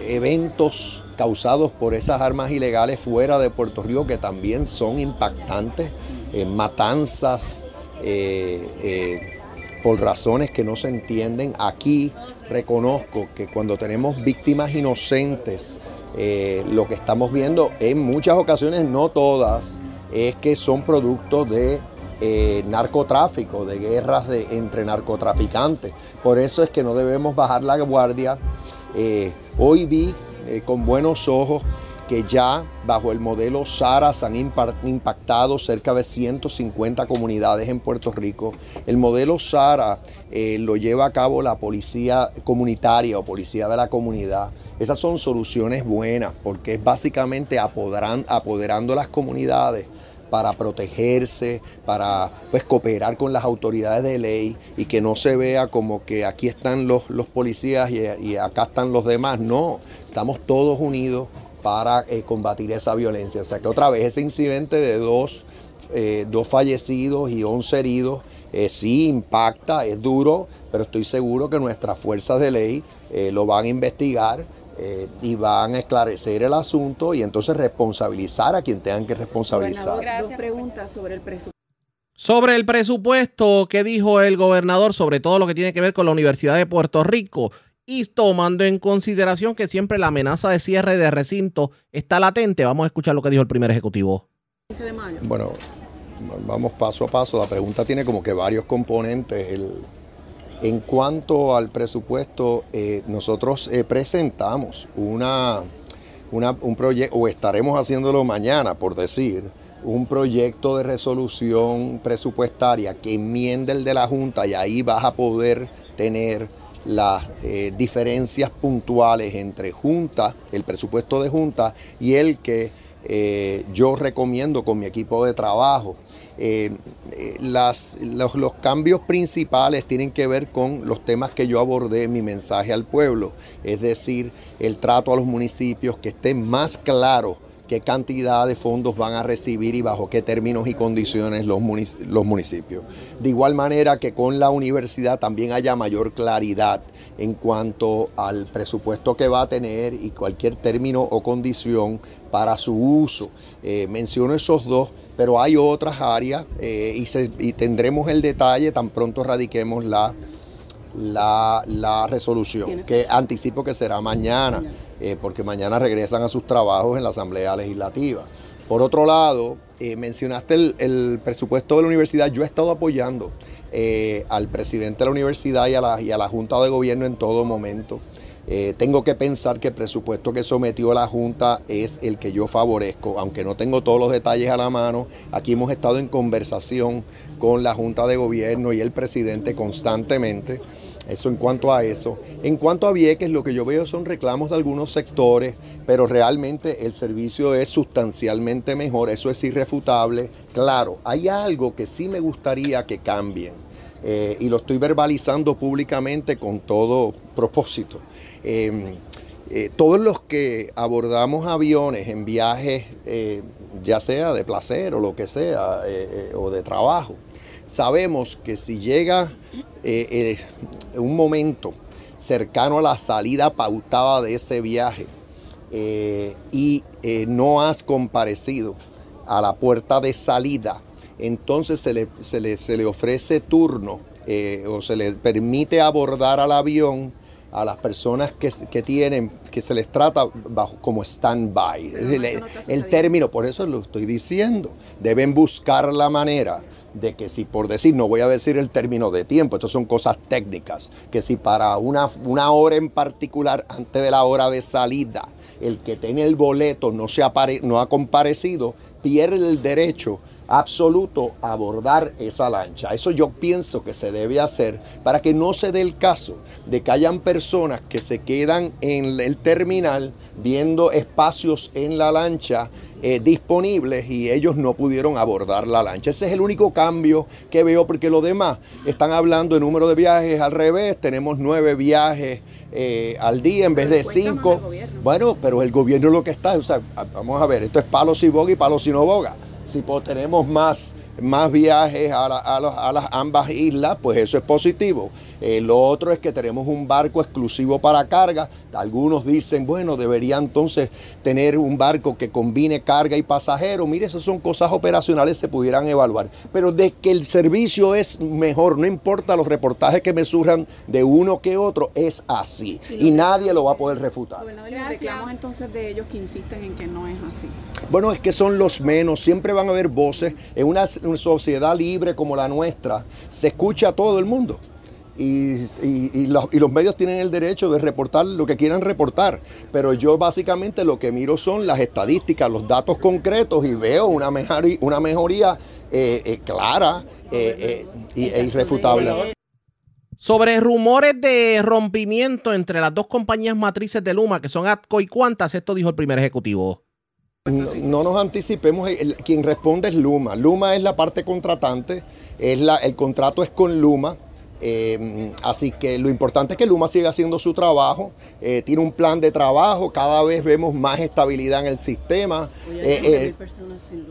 eventos causados por esas armas ilegales fuera de Puerto Rico que también son impactantes, eh, matanzas eh, eh, por razones que no se entienden. Aquí reconozco que cuando tenemos víctimas inocentes, lo que estamos viendo en muchas ocasiones, no todas, es que son productos de narcotráfico, de guerras de, entre narcotraficantes. Por eso es que no debemos bajar la guardia. Hoy vi eh, con buenos ojos que ya bajo el modelo SARA se han impactado cerca de 150 comunidades en Puerto Rico. El modelo SARA eh, lo lleva a cabo la policía comunitaria o policía de la comunidad. Esas son soluciones buenas porque es básicamente apoderando las comunidades para protegerse, para pues, cooperar con las autoridades de ley y que no se vea como que aquí están los, policías y, acá están los demás. No, estamos todos unidos para eh, combatir esa violencia. O sea que otra vez ese incidente de dos, eh, dos fallecidos y once heridos eh, sí impacta, es duro, pero estoy seguro que nuestras fuerzas de ley lo van a investigar eh, y van a esclarecer el asunto y entonces responsabilizar a quien tengan que responsabilizar. Dos preguntas sobre el presupuesto. Sobre el presupuesto, ¿qué dijo el gobernador sobre todo lo que tiene que ver con la Universidad de Puerto Rico? Y tomando en consideración que siempre la amenaza de cierre de recinto está latente, vamos a escuchar lo que dijo el primer ejecutivo. Bueno, vamos paso a paso. La pregunta tiene como que varios componentes. El, en cuanto al presupuesto, eh, nosotros eh, presentamos una, un proyecto, o estaremos haciéndolo mañana, por decir, un proyecto de resolución presupuestaria que enmiende el de la Junta y ahí vas a poder tener las eh, diferencias puntuales entre Junta, el presupuesto de Junta y el que yo recomiendo con mi equipo de trabajo. Eh, eh, los, los, cambios principales tienen que ver con los temas que yo abordé en mi mensaje al pueblo, es decir, el trato a los municipios, que esté más claro qué cantidad de fondos van a recibir y bajo qué términos y condiciones los, los municipios. De igual manera que con la universidad también haya mayor claridad en cuanto al presupuesto que va a tener y cualquier término o condición para su uso. Eh, menciono esos dos, pero hay otras áreas eh, y, tendremos el detalle tan pronto radiquemos la, la, resolución, que anticipo que será mañana, eh, porque mañana regresan a sus trabajos en la Asamblea Legislativa. Por otro lado, mencionaste el, presupuesto de la universidad, yo he estado apoyando al presidente de la universidad y a la, Junta de Gobierno en todo momento. Eh, tengo que pensar que el presupuesto que sometió la Junta es el que yo favorezco, aunque no tengo todos los detalles a la mano. Aquí hemos estado en conversación con la Junta de Gobierno y el presidente constantemente. Eso en cuanto a eso. En cuanto a Vieques, lo que yo veo son reclamos de algunos sectores, pero realmente el servicio es sustancialmente mejor, eso es irrefutable. Claro, hay algo que sí me gustaría que cambien. Eh, y lo estoy verbalizando públicamente con todo propósito. Em, eh, todos los que abordamos aviones en viajes, eh, ya sea de placer o lo que sea, o de trabajo, sabemos que si llega un momento cercano a la salida pautada de ese viaje y no has comparecido, a la puerta de salida, entonces se le, se le, se le ofrece turno eh, o se le permite abordar al avión a las personas que, que tienen, que se les trata bajo, como stand-by. El, el término, por eso lo estoy diciendo, deben buscar la manera de que si por decir, no voy a decir el término de tiempo, esto son cosas técnicas, que si para una, una hora en particular, antes de la hora de salida, el que tiene el boleto no, se apare, no ha comparecido, pierde el derecho absoluto abordar esa lancha. Eso yo pienso que se debe hacer para que no se dé el caso de que hayan personas que se quedan en el terminal viendo espacios en la lancha eh, disponibles y ellos no pudieron abordar la lancha. Ese es el único cambio que veo porque los demás están hablando de número de viajes al revés. Tenemos nueve viajes eh, al día en vez de cinco. Bueno, pero el gobierno lo que está, o sea, vamos a ver, esto es palo si boga y palo si no boga si tenemos más, más viajes a, a, las ambas islas, pues eso es positivo. Eh, lo otro es que tenemos un barco exclusivo para carga. Algunos dicen, bueno, debería entonces tener un barco que combine carga y pasajero. Mire, esas son cosas operacionales, se pudieran evaluar. Pero de que el servicio es mejor, no importa los reportajes que me surjan de uno que otro, es así. Y, nadie lo va a poder refutar. Los reclamos entonces de ellos que insisten en que no es así. Bueno, es que son los menos. Siempre van a haber voces. En una, sociedad libre como la nuestra, se escucha a todo el mundo y, los, medios tienen el derecho de reportar lo que quieran reportar, pero yo básicamente lo que miro son las estadísticas, los datos concretos y veo una mejoría, eh, eh, clara eh, e irrefutable. Sobre rumores de rompimiento entre las dos compañías matrices de Luma, que son Atco y Cuantas, esto dijo el primer ejecutivo. No, nos anticipemos, quien responde es Luma. Luma es la parte contratante, es la, el contrato es con Luma. Eh, así que lo importante es que Luma siga haciendo su trabajo, eh, tiene un plan de trabajo, cada vez vemos más estabilidad en el sistema. Eh,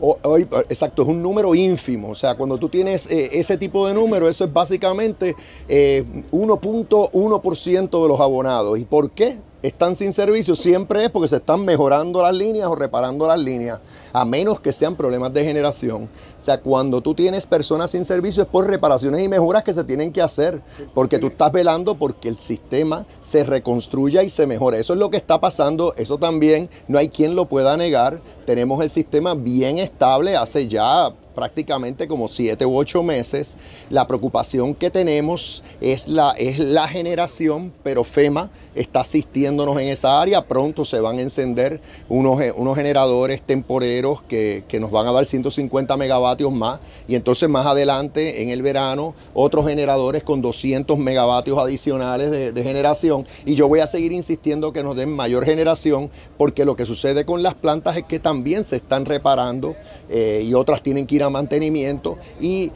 hoy, exacto, es un número ínfimo, o sea, cuando tú tienes ese tipo de número, eso es básicamente 1.1% de los abonados. ¿Y por qué? Están sin servicio siempre es porque se están mejorando las líneas o reparando las líneas, a menos que sean problemas de generación. O sea, cuando tú tienes personas sin servicio es por reparaciones y mejoras que se tienen que hacer, porque tú estás velando porque el sistema se reconstruya y se mejore. Eso es lo que está pasando, eso también no hay quien lo pueda negar. Tenemos el sistema bien estable hace ya prácticamente como siete u ocho meses. La preocupación que tenemos es la, es la generación, pero FEMA está asistiéndonos en esa área. Pronto se van a encender unos, unos generadores temporeros que, nos van a dar 150 megavatios más. Y entonces más adelante, en el verano, otros generadores con 200 megavatios adicionales de, generación. Y yo voy a seguir insistiendo que nos den mayor generación, porque lo que sucede con las plantas es que también se están reparando eh, y otras tienen que ir mantenimiento y,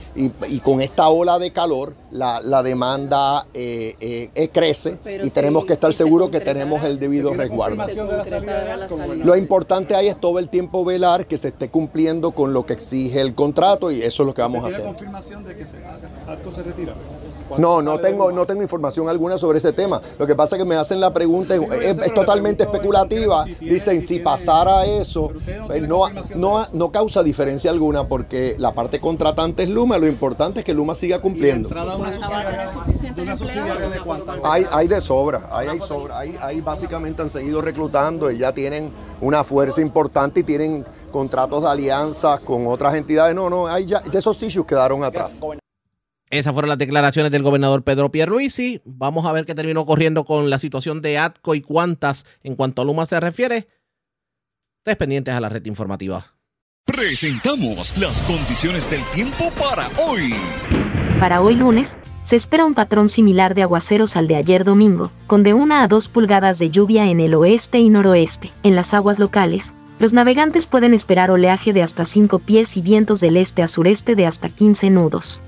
con esta ola de calor la, demanda eh, eh, crece y tenemos que estar seguros que tenemos el debido resguardo. Lo importante ahí es todo el tiempo velar que se esté cumpliendo con lo que exige el contrato y eso es lo que vamos a hacer. confirmación de que se, se retira? No, no tengo, no tengo información alguna sobre ese tema. Lo que pasa es que me hacen la pregunta, es, totalmente especulativa. Dicen, si pasara eso, pues no, no, no causa diferencia alguna porque la parte contratante es Luma. Lo importante es que Luma siga cumpliendo. Hay, hay de sobra, hay, hay sobra. Hay, básicamente han seguido reclutando y ya tienen una fuerza importante y tienen contratos de alianza con otras entidades. No, no, hay ya, ya esos issues quedaron atrás. Esas fueron las declaraciones del gobernador Pedro Pierluisi. Vamos a ver qué terminó corriendo con la situación de ATCO y cuántas en cuanto a Luma se refiere. Ustedes pendientes a la red informativa. Presentamos las condiciones del tiempo para hoy. Para hoy lunes, se espera un patrón similar de aguaceros al de ayer domingo, con de 1 a 2 pulgadas de lluvia en el oeste y noroeste. En las aguas locales, los navegantes pueden esperar oleaje de hasta 5 pies y vientos del este a sureste de hasta 15 nudos.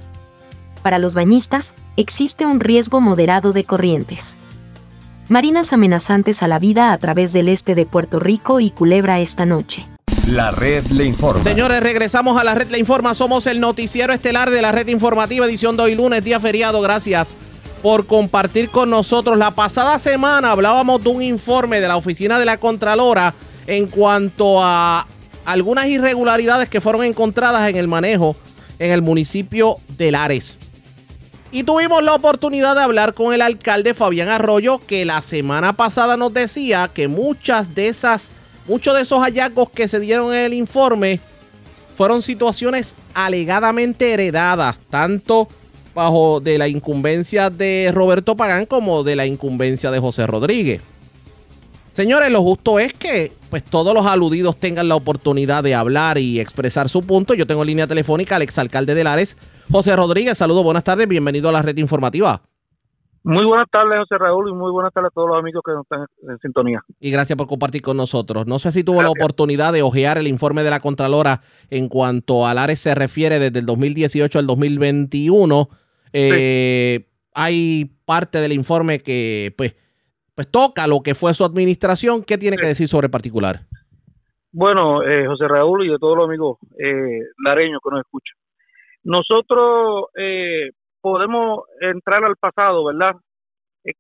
Para los bañistas, existe un riesgo moderado de corrientes. Marinas amenazantes a la vida a través del este de Puerto Rico y Culebra esta noche. La red le informa. Señores, regresamos a la red le informa. Somos el noticiero estelar de la red informativa, edición de hoy lunes, día feriado. Gracias por compartir con nosotros. La pasada semana hablábamos de un informe de la oficina de la Contralora en cuanto a algunas irregularidades que fueron encontradas en el manejo en el municipio de Lares. Y tuvimos la oportunidad de hablar con el alcalde Fabián Arroyo, que la semana pasada nos decía que muchas de esas, muchos de esos hallazgos que se dieron en el informe fueron situaciones alegadamente heredadas, tanto bajo de la incumbencia de Roberto Pagán como de la incumbencia de José Rodríguez. Señores, lo justo es que pues todos los aludidos tengan la oportunidad de hablar y expresar su punto. Yo tengo línea telefónica al exalcalde de Lares, José Rodríguez. Saludos, buenas tardes, bienvenido a la red informativa. Muy buenas tardes, José Raúl, y muy buenas tardes a todos los amigos que nos están en sintonía. Y gracias por compartir con nosotros. No sé si tuvo la oportunidad de ojear el informe de la Contralora en cuanto a Lares se refiere desde el 2018 al 2021. Eh, hay parte del informe que, pues, pues toca lo que fue su administración. ¿Qué tiene que decir sobre el particular? Bueno, eh, José Raúl y de todos los amigos eh, lareños que nos escuchan. Nosotros eh, podemos entrar al pasado, ¿verdad? Eh,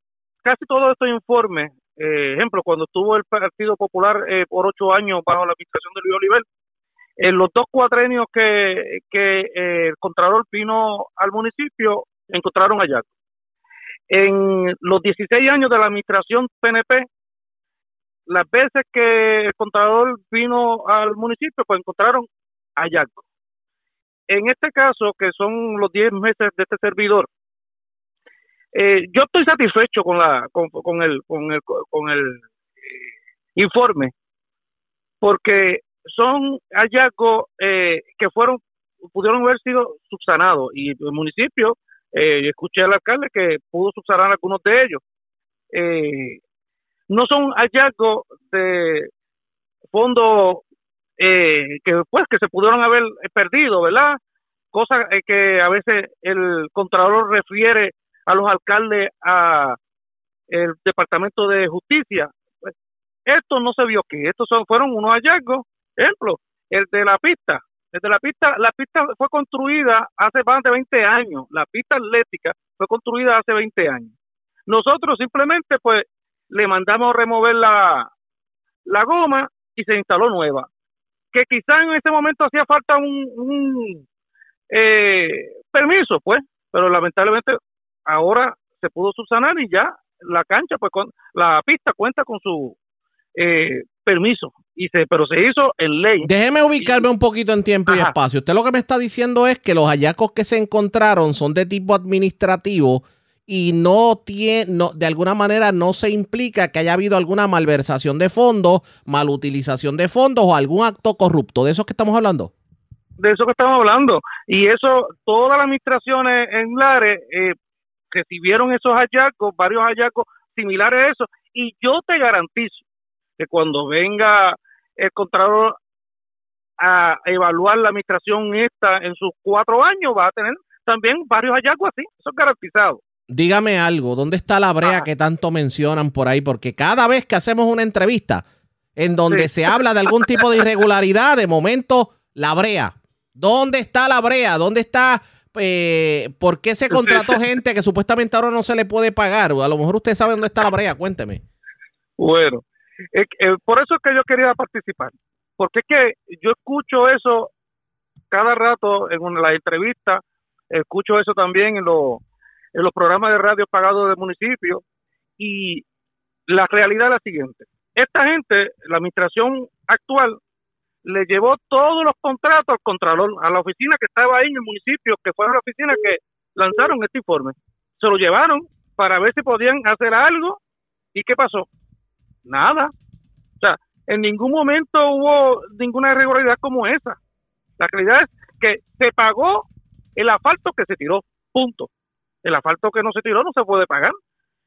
casi todos estos informes, eh, ejemplo, cuando estuvo el Partido Popular eh, por ocho años bajo la administración de Luis Oliver, en los dos cuatrenios que, que el Contralor vino al municipio, encontraron allá. En los 16 años de la administración PNP, las veces que el Contralor vino al municipio, pues encontraron hallazgos. En este caso, que son los 10 meses de este servidor, eh, yo estoy satisfecho con la con, el con el con el eh, informe porque son hallazgos eh, que fueron pudieron haber sido subsanados y el municipio eh, escuché al alcalde que pudo subsanar algunos de ellos no son hallazgos de fondos eh, que pues que se pudieron haber perdido, ¿verdad? Cosa eh, que a veces el contralor refiere a los alcaldes a el Departamento de Justicia. Pues, esto no se vio que estos son, fueron unos hallazgos. Ejemplo, el de la pista. El de la pista, la pista fue construida hace más de 20 años. La pista atlética fue construida hace 20 años. Nosotros simplemente pues le mandamos remover la, la goma y se instaló nueva que quizá en ese momento hacía falta un, eh, permiso, pues, pero lamentablemente ahora se pudo subsanar y ya la cancha, pues, con, la pista cuenta con su eh, permiso, y se, pero se hizo en ley. Déjeme ubicarme un poquito en tiempo y espacio. Usted lo que me está diciendo es que los hallazgos que se encontraron son de tipo administrativo y no tiene, no, de alguna manera no se implica que haya habido alguna malversación de fondos, malutilización de fondos o algún acto corrupto. ¿De eso que estamos hablando? De eso que estamos hablando. Y eso, todas las administraciones en Lares eh, recibieron esos hallazgos, varios hallazgos similares a eso. Y yo te garantizo que cuando venga el Contralor a evaluar la administración esta en sus cuatro años, va a tener también varios hallazgos así, eso es garantizado dígame algo, ¿dónde está la brea que tanto mencionan por ahí? Porque cada vez que hacemos una entrevista en donde se habla de algún tipo de irregularidad, de momento, la brea. ¿Dónde está la brea? ¿Dónde está... Eh, ¿Por qué se contrató gente que supuestamente ahora no se le puede pagar? A lo mejor usted sabe dónde está la brea, cuénteme. Bueno, eh, por eso es que yo quería participar, porque es que yo escucho eso cada rato en la entrevista, escucho eso también en los en los programas de radio pagados del municipio y la realidad es la siguiente. Esta gente, la administración actual, le llevó todos los contratos al Contralor, a la oficina que estaba ahí en el municipio, que fue la oficina que lanzaron este informe. Se lo llevaron para ver si podían hacer algo. ¿Y qué pasó? Nada. O sea, en ningún momento hubo ninguna irregularidad como esa. La realidad es que se pagó el asfalto que se tiró. Punto el asfalto que no se tiró no se puede pagar.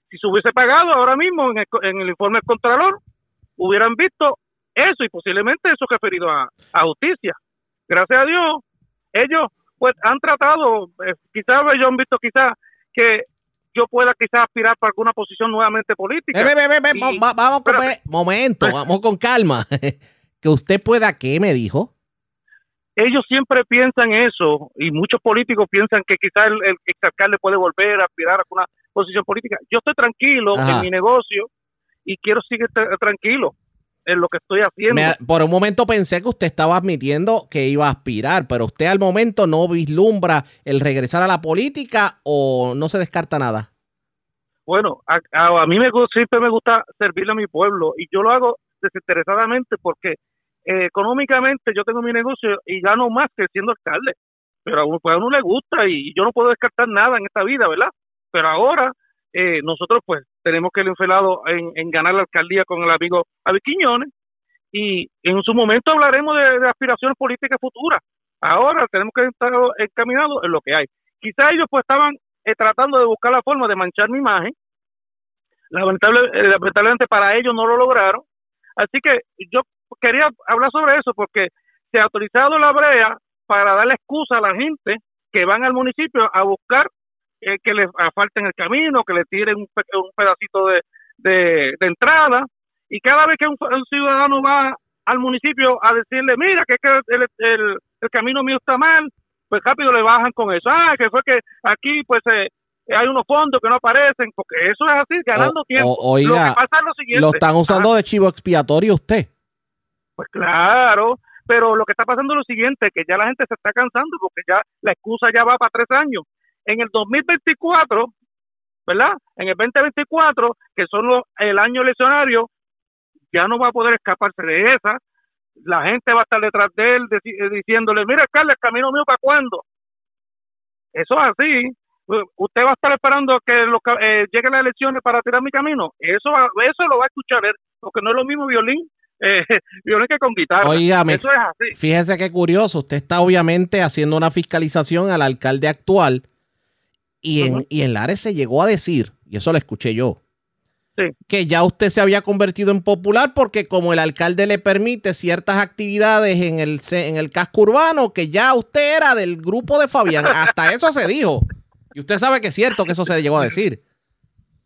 Si se hubiese pagado ahora mismo en el, informe del Contralor, hubieran visto eso y posiblemente eso referido a, a justicia. Gracias a Dios, ellos pues han tratado, eh, quizás ellos han visto quizás que yo pueda quizás aspirar para alguna posición nuevamente política. vamos con, momento, vamos con calma. que usted pueda, ¿qué me dijo? ellos siempre piensan eso y muchos políticos piensan que quizás el, el alcalde puede volver a aspirar a una posición política. Yo estoy tranquilo en mi negocio y quiero seguir tranquilo. En lo que estoy haciendo. por un momento pensé que usted estaba admitiendo que iba a aspirar, pero usted al momento no vislumbra el regresar a la política o no se descarta nada. Bueno, a, a, mí me, siempre me gusta servirle a mi pueblo y yo lo hago desinteresadamente porque eh, económicamente yo tengo mi negocio y gano más que siendo alcalde. Pero a uno, pues a uno le gusta y yo no puedo descartar nada en esta vida, ¿verdad? Pero ahora eh, nosotros pues tenemos que el enfilado en, ganar la alcaldía con el amigo Abiquiñones y en su momento hablaremos de, aspiraciones políticas futuras. Ahora tenemos que estar encaminados en lo que hay. Quizá ellos pues estaban eh, tratando de buscar la forma de manchar mi imagen. Lamentable, eh, lamentablemente para ellos no lo lograron. Así que yo quería hablar sobre eso porque se ha autorizado la brea para darle excusa a la gente que van al municipio a buscar eh, que le falten el camino, que le tiren un, pedacito de, de, entrada. Y cada vez que un, ciudadano va al municipio a decirle, mira, que, el, el, el, camino mío está mal, pues rápido le bajan con eso. Ah, que fue que aquí pues eh, hay unos fondos que no aparecen, porque eso es así, ganando tiempo. lo que pasa es lo siguiente. Lo están usando de chivo expiatorio usted. Pues claro, pero lo que está pasando es lo siguiente, que ya la gente se está cansando porque ya la excusa ya va para tres años en el 2024, ¿verdad? En el 2024, que son los, el año eleccionario, ya no va a poder escaparse de esa. La gente va a estar detrás de él eh, diciéndole, mira, Carlos, el camino mío para cuándo. Eso es así. Usted va a estar esperando que lo, eh, lleguen las elecciones para tirar mi camino. Eso, eso lo va a escuchar él, porque no es lo mismo violín eh, violín que con guitarra. Oiga, Eso es así. fíjese qué curioso. Usted está obviamente haciendo una fiscalización al alcalde actual y en, y en Lares se llegó a decir, y eso lo escuché yo, que ya usted se había convertido en popular porque como el alcalde le permite ciertas actividades en el, en el casco urbano, que ya usted era del grupo de Fabián. Hasta eso se dijo. Y usted sabe que es cierto que eso se llegó a decir.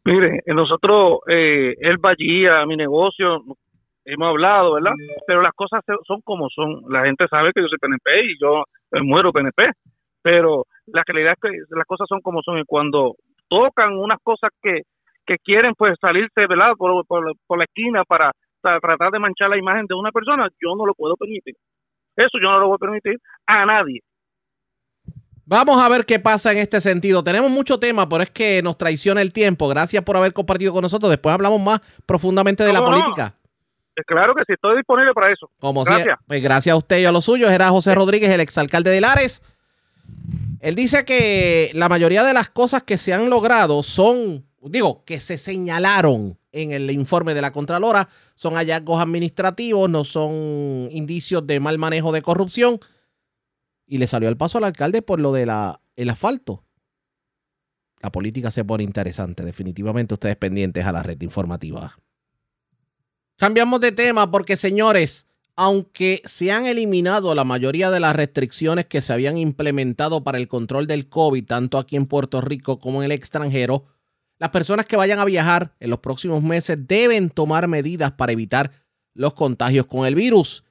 Mire, nosotros, eh, él va allí a mi negocio, hemos hablado, ¿verdad? Pero las cosas son como son. La gente sabe que yo soy PNP y yo muero PNP. Pero la realidad es que las cosas son como son y cuando tocan unas cosas que, que quieren pues salirse ¿verdad? Por, por, la esquina para, tratar de manchar la imagen de una persona, yo no lo puedo permitir. Eso yo no lo voy a permitir a nadie. Vamos a ver qué pasa en este sentido. Tenemos mucho tema, pero es que nos traiciona el tiempo. Gracias por haber compartido con nosotros. Después hablamos más profundamente de la política. Claro que sí, estoy disponible para eso. Como gracias. pues gracias a usted y a los suyos. Era José Rodríguez, el exalcalde de Lares. Él dice que la mayoría de las cosas que se han logrado son, digo, que se señalaron en el informe de la Contralora, son hallazgos administrativos, no son indicios de mal manejo de corrupción. Y le salió el paso al alcalde por lo del el asfalto. La política se pone interesante. Definitivamente ustedes pendientes a la red informativa. Cambiamos de tema porque, señores, aunque se han eliminado la mayoría de las restricciones que se habían implementado para el control del COVID, tanto aquí en Puerto Rico como en el extranjero, las personas que vayan a viajar en los próximos meses deben tomar medidas para evitar los contagios con el virus.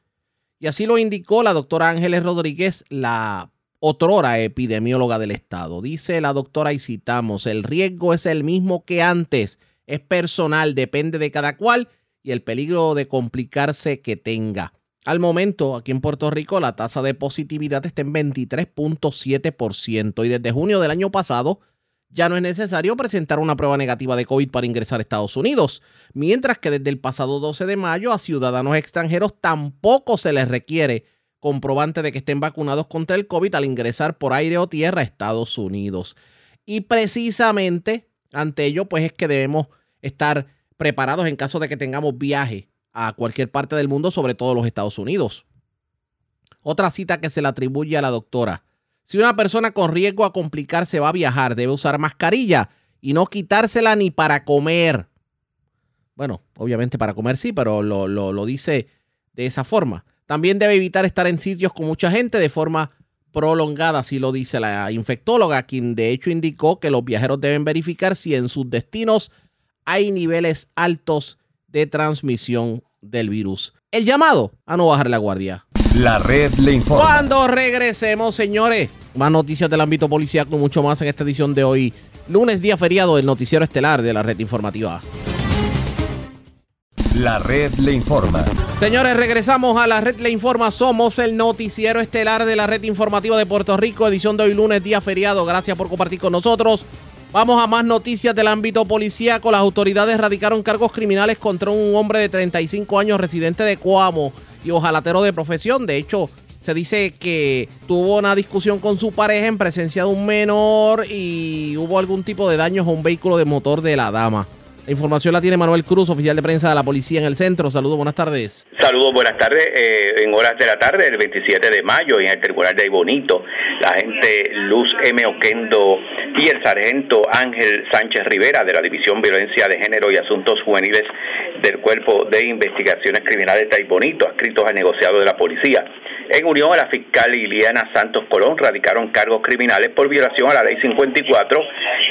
Y así lo indicó la doctora Ángeles Rodríguez, la otrora epidemióloga del estado. Dice la doctora y citamos, el riesgo es el mismo que antes, es personal, depende de cada cual y el peligro de complicarse que tenga. Al momento, aquí en Puerto Rico, la tasa de positividad está en 23.7% y desde junio del año pasado ya no es necesario presentar una prueba negativa de COVID para ingresar a Estados Unidos, mientras que desde el pasado 12 de mayo a ciudadanos extranjeros tampoco se les requiere comprobante de que estén vacunados contra el COVID al ingresar por aire o tierra a Estados Unidos. Y precisamente ante ello, pues es que debemos estar preparados en caso de que tengamos viaje a cualquier parte del mundo, sobre todo los Estados Unidos. Otra cita que se le atribuye a la doctora. Si una persona con riesgo a complicarse va a viajar, debe usar mascarilla y no quitársela ni para comer. Bueno, obviamente para comer sí, pero lo, lo dice de esa forma. También debe evitar estar en sitios con mucha gente de forma prolongada, así lo dice la infectóloga, quien de hecho indicó que los viajeros deben verificar si en sus destinos hay niveles altos de transmisión del virus. El llamado a no bajar la guardia. La red le informa. Cuando regresemos, señores, más noticias del ámbito policial con mucho más en esta edición de hoy, lunes día feriado del noticiero estelar de la red informativa. La red le informa. Señores, regresamos a la red le informa. Somos el noticiero estelar de la red informativa de Puerto Rico, edición de hoy lunes, día feriado. Gracias por compartir con nosotros. Vamos a más noticias del ámbito policíaco. Las autoridades radicaron cargos criminales contra un hombre de 35 años residente de Coamo y ojalatero de profesión. De hecho, se dice que tuvo una discusión con su pareja en presencia de un menor y hubo algún tipo de daños a un vehículo de motor de la dama. La información la tiene Manuel Cruz, oficial de prensa de la policía en el centro. Saludos, buenas tardes. Saludos, buenas tardes. Eh, en horas de la tarde del 27 de mayo, en el tribunal de Bonito, la agente Luz M. Oquendo y el sargento Ángel Sánchez Rivera de la División Violencia de Género y Asuntos Juveniles del Cuerpo de Investigaciones Criminales de Bonito, adscritos al negociado de la policía, en unión a la fiscal Liliana Santos Colón, radicaron cargos criminales por violación a la Ley 54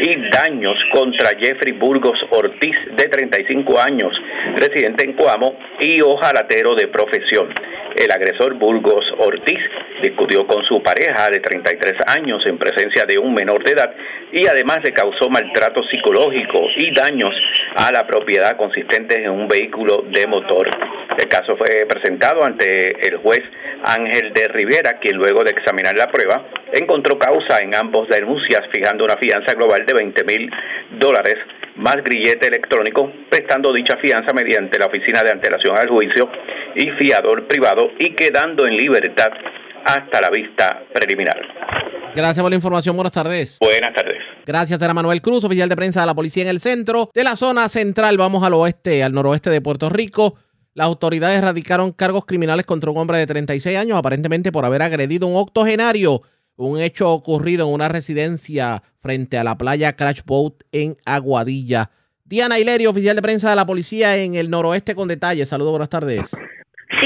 y daños contra Jeffrey Burgos Ortiz, de 35 años, residente en Coamo y ojalatero de profesión. El agresor Burgos Ortiz discutió con su pareja de 33 años en presencia de un menor de edad y además le causó maltrato psicológico y daños a la propiedad consistentes en un vehículo de motor. El caso fue presentado ante el juez Ángel de Rivera, quien luego de examinar la prueba encontró causa en ambos denuncias, fijando una fianza global de 20 mil dólares más grillete electrónico, prestando dicha fianza mediante la Oficina de Antelación al Juicio y fiador privado y quedando en libertad hasta la vista preliminar. Gracias por la información. Buenas tardes. Buenas tardes. Gracias, era Manuel Cruz, oficial de prensa de la policía en el centro de la zona central. Vamos al oeste, al noroeste de Puerto Rico. Las autoridades radicaron cargos criminales contra un hombre de 36 años, aparentemente por haber agredido un octogenario. Un hecho ocurrido en una residencia frente a la playa Crash Boat en Aguadilla. Diana Hilerio, oficial de prensa de la policía en el noroeste con detalles. Saludos, buenas tardes.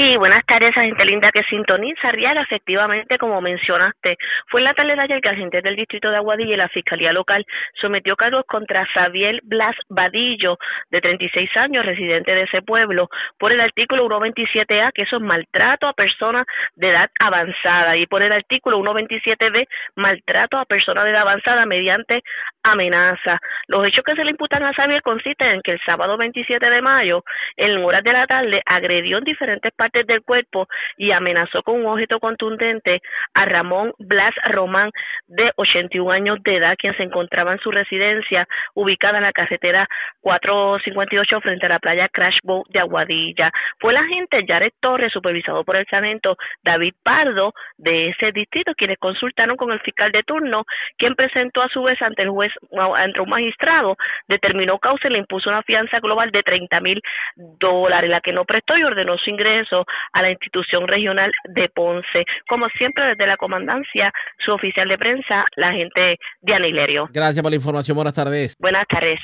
Sí, buenas tardes a gente linda que sintoniza. Riara, efectivamente, como mencionaste, fue en la tarde de ayer que agentes del Distrito de Aguadilla y la Fiscalía Local sometió cargos contra Xavier Blas Vadillo, de 36 años, residente de ese pueblo, por el artículo 127A, que eso es maltrato a personas de edad avanzada, y por el artículo 127B, maltrato a personas de edad avanzada mediante amenaza. Los hechos que se le imputan a Xavier consisten en que el sábado 27 de mayo, en horas de la tarde, agredió en diferentes partes del cuerpo y amenazó con un objeto contundente a Ramón Blas Román, de 81 años de edad, quien se encontraba en su residencia ubicada en la carretera 458 frente a la playa Crash Boat de Aguadilla. Fue la agente Jared Torres, supervisado por el sargento David Pardo de ese distrito, quienes consultaron con el fiscal de turno, quien presentó a su vez ante el juez, ante un magistrado, determinó causa y le impuso una fianza global de 30 mil dólares, la que no prestó y ordenó su ingreso a la institución regional de Ponce. Como siempre, desde la comandancia, su oficial de prensa, la agente Diana Hilerio. Gracias por la información. Buenas tardes. Buenas tardes.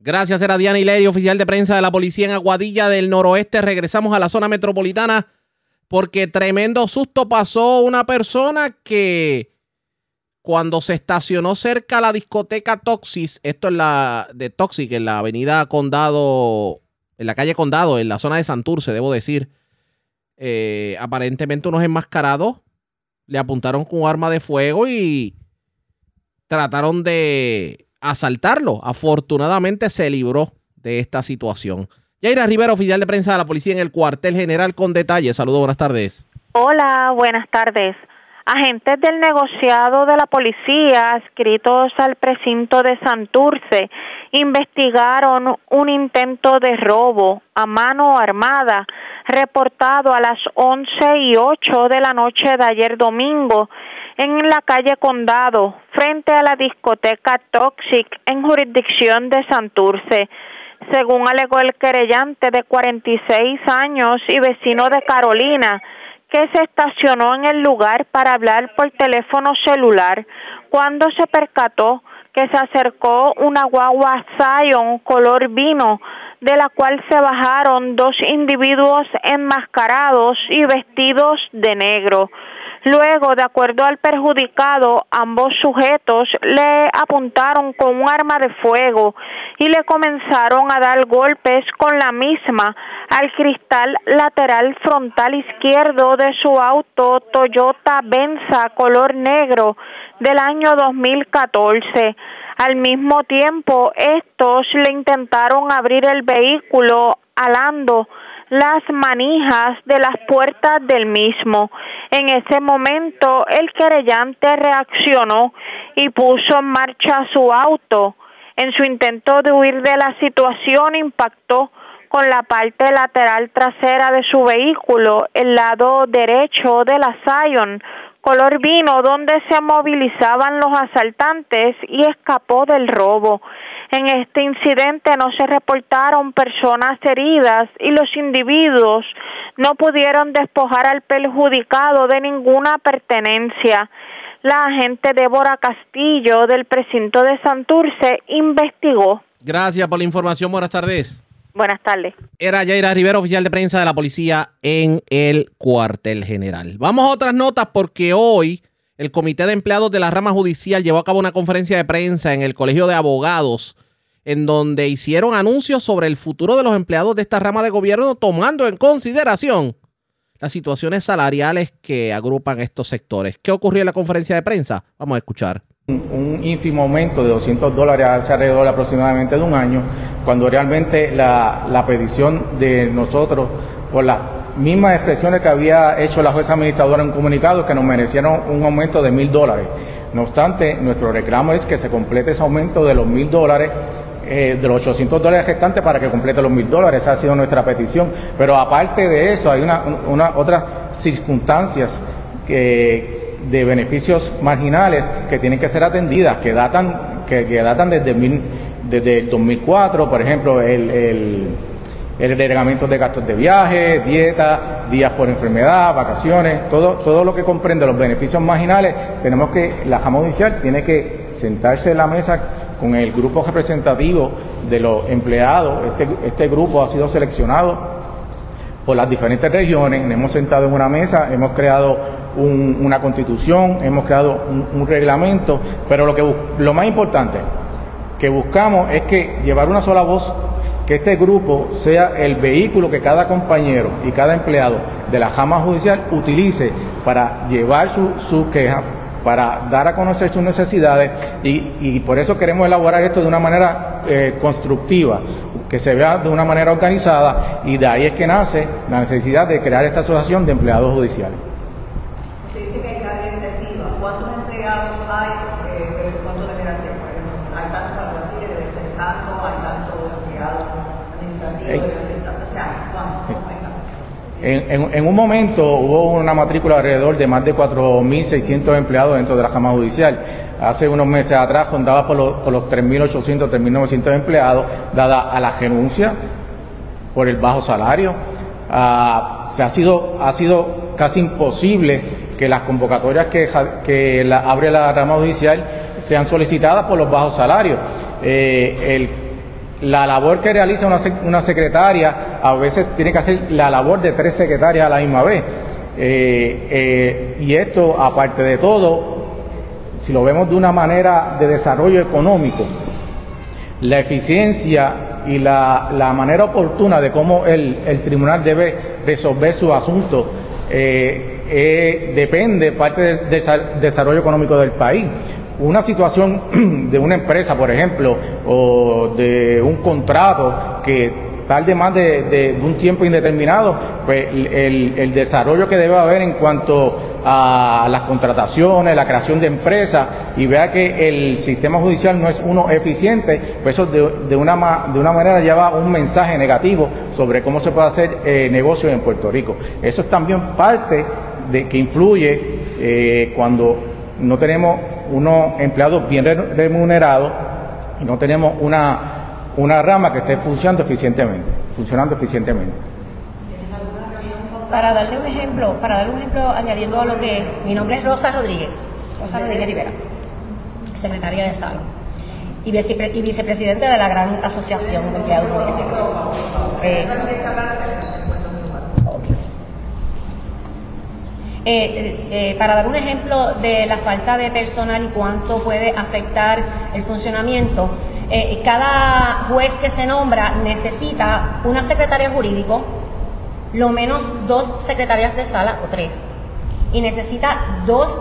Gracias, era Diana Hilerio, oficial de prensa de la policía en Aguadilla del Noroeste. Regresamos a la zona metropolitana porque tremendo susto pasó una persona que cuando se estacionó cerca a la discoteca Toxis, esto es la de Toxic, en la avenida Condado, en la calle Condado, en la zona de Santurce, debo decir, eh, aparentemente unos enmascarados le apuntaron con un arma de fuego y trataron de asaltarlo. Afortunadamente se libró de esta situación. Yaira Rivera, oficial de prensa de la policía en el cuartel general con detalles. Saludos, buenas tardes. Hola, buenas tardes. Agentes del negociado de la policía adscritos al precinto de Santurce investigaron un intento de robo a mano armada reportado a las 11 y 8 de la noche de ayer domingo en la calle Condado, frente a la discoteca Toxic en jurisdicción de Santurce. Según alegó el querellante de 46 años y vecino de Carolina, que se estacionó en el lugar para hablar por teléfono celular cuando se percató que se acercó una guagua Zion color vino de la cual se bajaron dos individuos enmascarados y vestidos de negro. Luego, de acuerdo al perjudicado, ambos sujetos le apuntaron con un arma de fuego y le comenzaron a dar golpes con la misma al cristal lateral frontal izquierdo de su auto Toyota Venza color negro del año 2014. Al mismo tiempo, estos le intentaron abrir el vehículo alando las manijas de las puertas del mismo. En ese momento el querellante reaccionó y puso en marcha su auto. En su intento de huir de la situación impactó con la parte lateral trasera de su vehículo, el lado derecho de la Zion, color vino, donde se movilizaban los asaltantes y escapó del robo. En este incidente no se reportaron personas heridas y los individuos no pudieron despojar al perjudicado de ninguna pertenencia. La agente Débora Castillo del precinto de Santurce investigó. Gracias por la información. Buenas tardes. Buenas tardes. Era Yaira Rivera, oficial de prensa de la policía en el cuartel general. Vamos a otras notas porque hoy el Comité de Empleados de la Rama Judicial llevó a cabo una conferencia de prensa en el Colegio de Abogados en donde hicieron anuncios sobre el futuro de los empleados de esta rama de gobierno, tomando en consideración las situaciones salariales que agrupan estos sectores. ¿Qué ocurrió en la conferencia de prensa? Vamos a escuchar. Un ínfimo aumento de 200 dólares alrededor de aproximadamente de un año, cuando realmente la, la petición de nosotros, por las mismas expresiones que había hecho la jueza administradora en comunicado, que nos merecieron un aumento de mil dólares. No obstante, nuestro reclamo es que se complete ese aumento de los mil dólares eh, de los 800 dólares restantes para que complete los 1000 dólares. Esa ha sido nuestra petición. Pero aparte de eso, hay una, una otras circunstancias que, de beneficios marginales que tienen que ser atendidas, que datan, que, datan desde, desde el 2004, por ejemplo, el, el el de gastos de viaje, dieta, días por enfermedad, vacaciones, todo, todo lo que comprende los beneficios marginales, tenemos que, la Jama Judicial tiene que sentarse en la mesa con el grupo representativo de los empleados. Este, este grupo ha sido seleccionado por las diferentes regiones, nos hemos sentado en una mesa, hemos creado una constitución, hemos creado un, reglamento, pero lo, que, lo más importante que buscamos es que llevar una sola voz, que este grupo sea el vehículo que cada compañero y cada empleado de la Jama Judicial utilice para llevar su, su queja, para dar a conocer sus necesidades y, por eso queremos elaborar esto de una manera eh, constructiva, que se vea de una manera organizada y de ahí es que nace la necesidad de crear esta asociación de empleados judiciales. Se dice que hay carga excesiva. ¿Cuántos empleados hay? Eh, ¿Cuánto debería ser? Por ejemplo, hay tantos alguaciles, debe ser tanto, hay tantos empleados administrativos, debe ser tanto. O sea, ¿cuántos? En, un momento hubo una matrícula alrededor de más de 4.600 empleados dentro de la Cámara Judicial. Hace unos meses atrás contaba por los, por los 3.800, 3.900 empleados, dada a la renuncia por el bajo salario. Ah, se ha, sido, ha sido casi imposible que las convocatorias que, abre la rama judicial sean solicitadas por los bajos salarios. Eh, el la labor que realiza una, secretaria a veces tiene que hacer la labor de tres secretarias a la misma vez. Eh, eh, y esto, aparte de todo, si lo vemos de una manera de desarrollo económico, la eficiencia y la, la manera oportuna de cómo el, el, tribunal debe resolver su asunto eh, depende parte del desarrollo económico del país una situación de una empresa, por ejemplo, o de un contrato que tarde más de, un tiempo indeterminado, pues el, desarrollo que debe haber en cuanto a las contrataciones, la creación de empresas y vea que el sistema judicial no es uno eficiente, pues eso de, una, de una manera lleva un mensaje negativo sobre cómo se puede hacer eh, negocio en Puerto Rico. Eso es también parte de que influye eh, cuando no tenemos unos empleados bien remunerados y no tenemos una, una rama que esté funcionando eficientemente, funcionando eficientemente. Para darle un ejemplo, para darle un ejemplo añadiendo a lo que mi nombre es Rosa Rodríguez, Rosa Rodríguez Rivera, secretaria de Sala y, vicepresidente de la gran asociación de empleados judiciales. Eh, Eh, eh, para dar un ejemplo de la falta de personal y cuánto puede afectar el funcionamiento, eh, cada juez que se nombra necesita una secretaria jurídico, lo menos dos secretarias de sala o tres, y necesita dos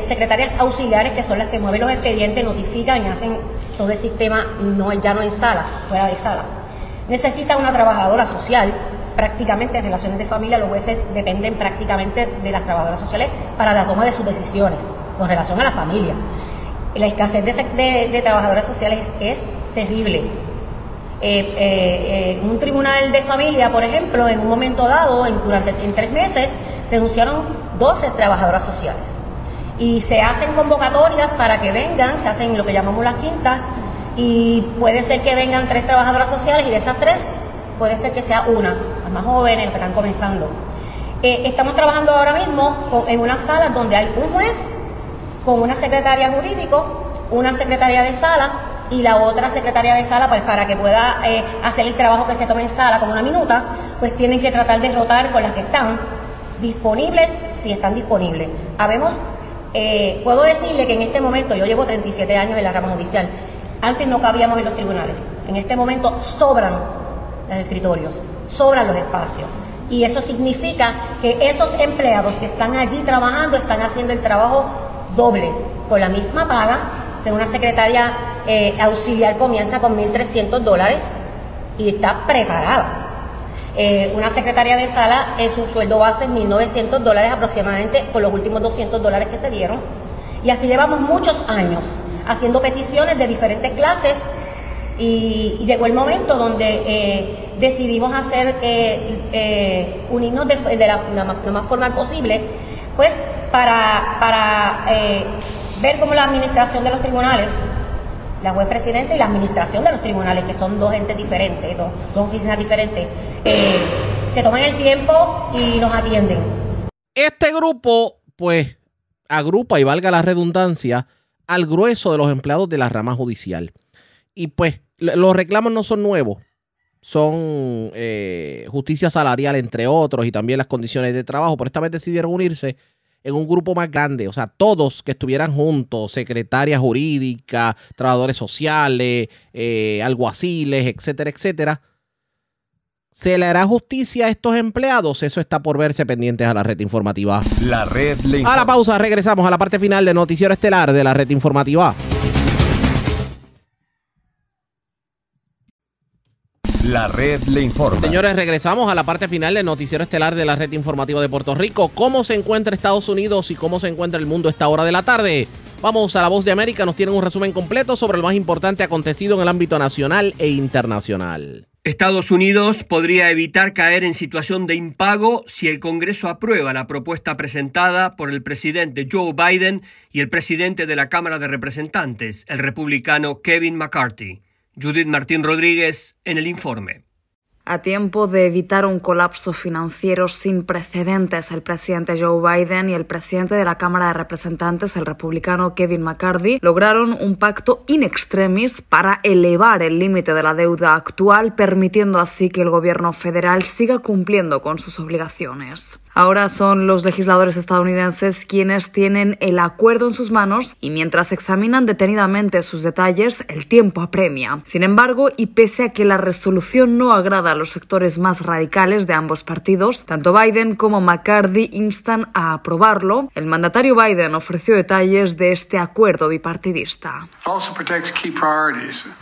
secretarias auxiliares que son las que mueven los expedientes, notifican y hacen todo el sistema, no, ya no en sala, fuera de sala. necesita una trabajadora social. Prácticamente en relaciones de familia los jueces dependen prácticamente de las trabajadoras sociales para la toma de sus decisiones con relación a la familia. La escasez de, trabajadoras sociales es, terrible. Eh, eh, un tribunal de familia, por ejemplo, en un momento dado, en, durante en tres meses, denunciaron 12 trabajadoras sociales. Y se hacen convocatorias para que vengan, se hacen lo que llamamos las quintas, y puede ser que vengan tres trabajadoras sociales y de esas tres puede ser que sea una, las más jóvenes, que están comenzando. estamos trabajando ahora mismo en una sala donde hay un juez con una secretaria jurídico, una secretaria de sala y la otra secretaria de sala, pues para que pueda eh, hacer el trabajo que se tome en sala con una minuta, pues tienen que tratar de rotar con las que están disponibles, si están disponibles. Habemos, eh, puedo decirle que en este momento, yo llevo 37 años en la rama judicial, antes no cabíamos en los tribunales, en este momento sobran los escritorios, sobran los espacios. Y eso significa que esos empleados que están allí trabajando están haciendo el trabajo doble, con la misma paga, de una secretaria eh, auxiliar comienza con 1.300 dólares y está preparada. Eh, una secretaria de sala, es su sueldo base es 1.900 dólares aproximadamente por los últimos 200 dólares que se dieron. Y así llevamos muchos años haciendo peticiones de diferentes clases y, llegó el momento donde eh, decidimos hacer, unirnos de, la, la, más formal posible, pues para, para eh, ver cómo la administración de los tribunales, la juez presidente y la administración de los tribunales, que son dos entes diferentes, dos, oficinas diferentes, eh, se toman el tiempo y nos atienden. Este grupo, pues, agrupa y valga la redundancia al grueso de los empleados de la rama judicial. Y pues los reclamos no son nuevos, son eh, justicia salarial entre otros y también las condiciones de trabajo, pero esta vez decidieron unirse en un grupo más grande, o sea, todos que estuvieran juntos, secretarias jurídicas, trabajadores sociales, eh, alguaciles, etcétera, etcétera. ¿Se le hará justicia a estos empleados? Eso está por verse pendientes a la red informativa. La red A la pausa, regresamos a la parte final de Noticiero Estelar de la red informativa. La red le informa. Señores, regresamos a la parte final del noticiero estelar de la red informativa de Puerto Rico. ¿Cómo se encuentra Estados Unidos y cómo se encuentra el mundo a esta hora de la tarde? Vamos a la voz de América, nos tienen un resumen completo sobre lo más importante acontecido en el ámbito nacional e internacional. Estados Unidos podría evitar caer en situación de impago si el Congreso aprueba la propuesta presentada por el presidente Joe Biden y el presidente de la Cámara de Representantes, el republicano Kevin McCarthy. Judith Martín Rodríguez en el informe. A tiempo de evitar un colapso financiero sin precedentes, el presidente Joe Biden y el presidente de la Cámara de Representantes, el republicano Kevin McCarthy, lograron un pacto in extremis para elevar el límite de la deuda actual, permitiendo así que el gobierno federal siga cumpliendo con sus obligaciones. Ahora son los legisladores estadounidenses quienes tienen el acuerdo en sus manos y mientras examinan detenidamente sus detalles, el tiempo apremia. Sin embargo, y pese a que la resolución no agrada a los sectores más radicales de ambos partidos, tanto Biden como McCarthy instan a aprobarlo. El mandatario Biden ofreció detalles de este acuerdo bipartidista.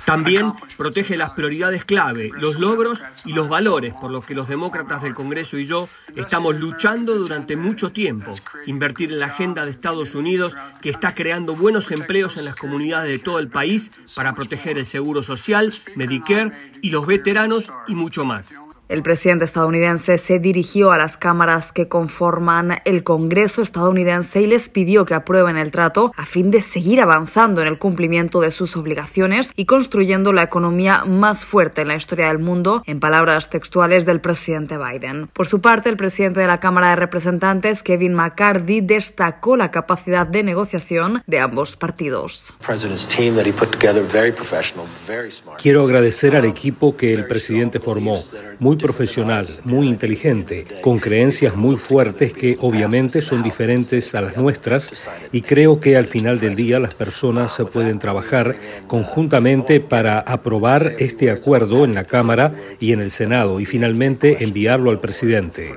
También protege las prioridades clave, los logros y los valores por los que los demócratas del Congreso y yo estamos luchando durante mucho tiempo, invertir en la agenda de Estados Unidos que está creando buenos empleos en las comunidades de todo el país para proteger el seguro social, Medicare y los veteranos y mucho más. El presidente estadounidense se dirigió a las cámaras que conforman el Congreso estadounidense y les pidió que aprueben el trato a fin de seguir avanzando en el cumplimiento de sus obligaciones y construyendo la economía más fuerte en la historia del mundo, en palabras textuales del presidente Biden. Por su parte, el presidente de la Cámara de Representantes, Kevin McCarthy, destacó la capacidad de negociación de ambos partidos. Quiero agradecer al equipo que el presidente formó, muy profesional, muy inteligente, con creencias muy fuertes que obviamente son diferentes a las nuestras y creo que al final del día las personas pueden trabajar conjuntamente para aprobar este acuerdo en la Cámara y en el Senado y finalmente enviarlo al presidente.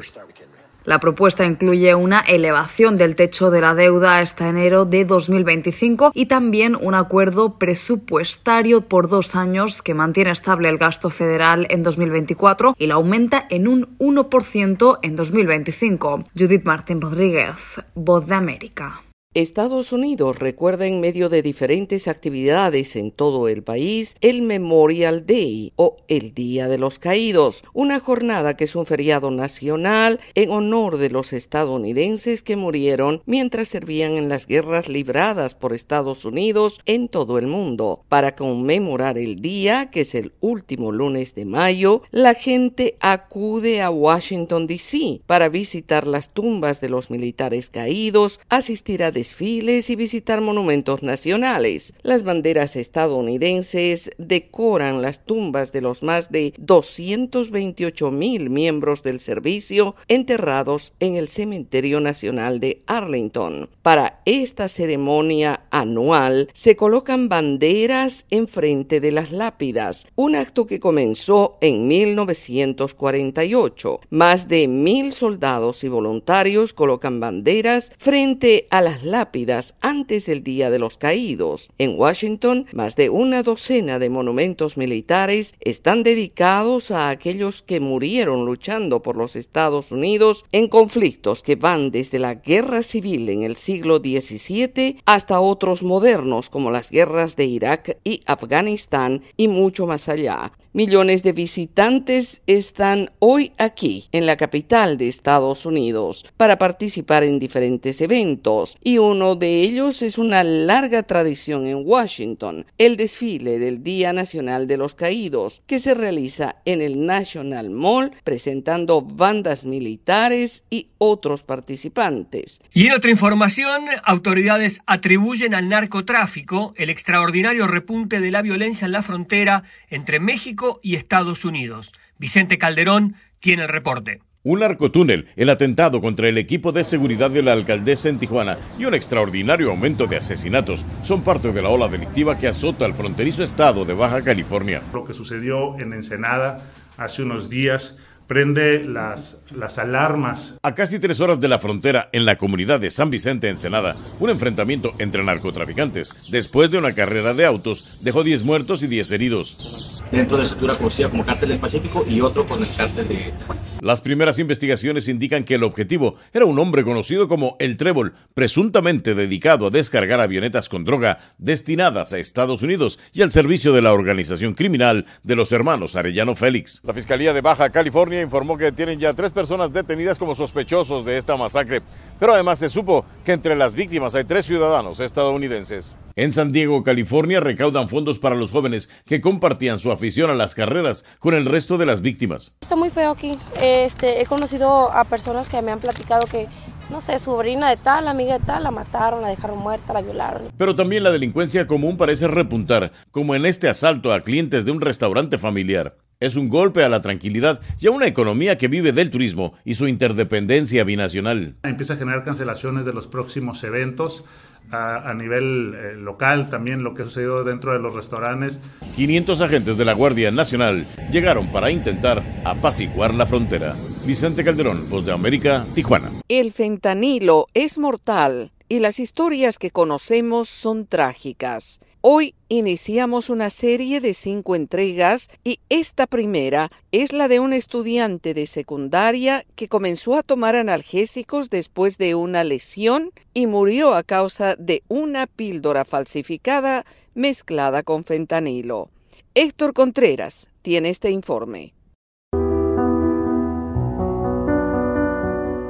La propuesta incluye una elevación del techo de la deuda hasta enero de 2025 y también un acuerdo presupuestario por dos años que mantiene estable el gasto federal en 2024 y lo aumenta en un 1% en 2025. Judith Martín Rodríguez, Voz de América. Estados Unidos recuerda en medio de diferentes actividades en todo el país el Memorial Day o el Día de los Caídos, una jornada que es un feriado nacional en honor de los estadounidenses que murieron mientras servían en las guerras libradas por Estados Unidos en todo el mundo. Para conmemorar el día, que es el último lunes de mayo, la gente acude a Washington, D.C. para visitar las tumbas de los militares caídos, asistir a desfiles y visitar monumentos nacionales. Las banderas estadounidenses decoran las tumbas de los más de 228 mil miembros del servicio enterrados en el Cementerio Nacional de Arlington. Para esta ceremonia anual se colocan banderas enfrente de las lápidas, un acto que comenzó en 1948. Más de mil soldados y voluntarios colocan banderas frente a las lápidas antes del Día de los Caídos. En Washington, más de una docena de monumentos militares están dedicados a aquellos que murieron luchando por los Estados Unidos en conflictos que van desde la guerra civil en el siglo XVII hasta otros modernos como las guerras de Irak y Afganistán y mucho más allá. Millones de visitantes están hoy aquí, en la capital de Estados Unidos, para participar en diferentes eventos, y uno de ellos es una larga tradición en Washington, el desfile del Día Nacional de los Caídos, que se realiza en el National Mall, presentando bandas militares y otros participantes. Y en otra información, autoridades atribuyen al narcotráfico el extraordinario repunte de la violencia en la frontera entre México y Estados Unidos. Vicente Calderón tiene el reporte. Un narcotúnel, el atentado contra el equipo de seguridad de la alcaldesa en Tijuana y un extraordinario aumento de asesinatos son parte de la ola delictiva que azota al fronterizo estado de Baja California. Lo que sucedió en Ensenada hace unos días prende las, las alarmas. A casi tres horas de la frontera en la comunidad de San Vicente Ensenada, un enfrentamiento entre narcotraficantes, después de una carrera de autos, dejó 10 muertos y 10 heridos. Dentro de la estructura conocida como Cártel del Pacífico y otro con el Cártel de... Las primeras investigaciones indican que el objetivo era un hombre conocido como El Trébol, presuntamente dedicado a descargar avionetas con droga destinadas a Estados Unidos y al servicio de la organización criminal de los hermanos Arellano Félix. La Fiscalía de Baja California informó que tienen ya tres personas detenidas como sospechosos de esta masacre, pero además se supo que entre las víctimas hay tres ciudadanos estadounidenses. En San Diego, California, recaudan fondos para los jóvenes que compartían su afición a las carreras con el resto de las víctimas. Está muy feo aquí. Este, he conocido a personas que me han platicado que no sé, sobrina de tal, amiga de tal, la mataron, la dejaron muerta, la violaron. Pero también la delincuencia común parece repuntar, como en este asalto a clientes de un restaurante familiar. Es un golpe a la tranquilidad y a una economía que vive del turismo y su interdependencia binacional. Empieza a generar cancelaciones de los próximos eventos a, a nivel eh, local, también lo que ha sucedido dentro de los restaurantes. 500 agentes de la Guardia Nacional llegaron para intentar apaciguar la frontera. Vicente Calderón, Voz de América, Tijuana. El fentanilo es mortal y las historias que conocemos son trágicas. Hoy iniciamos una serie de cinco entregas y esta primera es la de un estudiante de secundaria que comenzó a tomar analgésicos después de una lesión y murió a causa de una píldora falsificada mezclada con fentanilo. Héctor Contreras tiene este informe.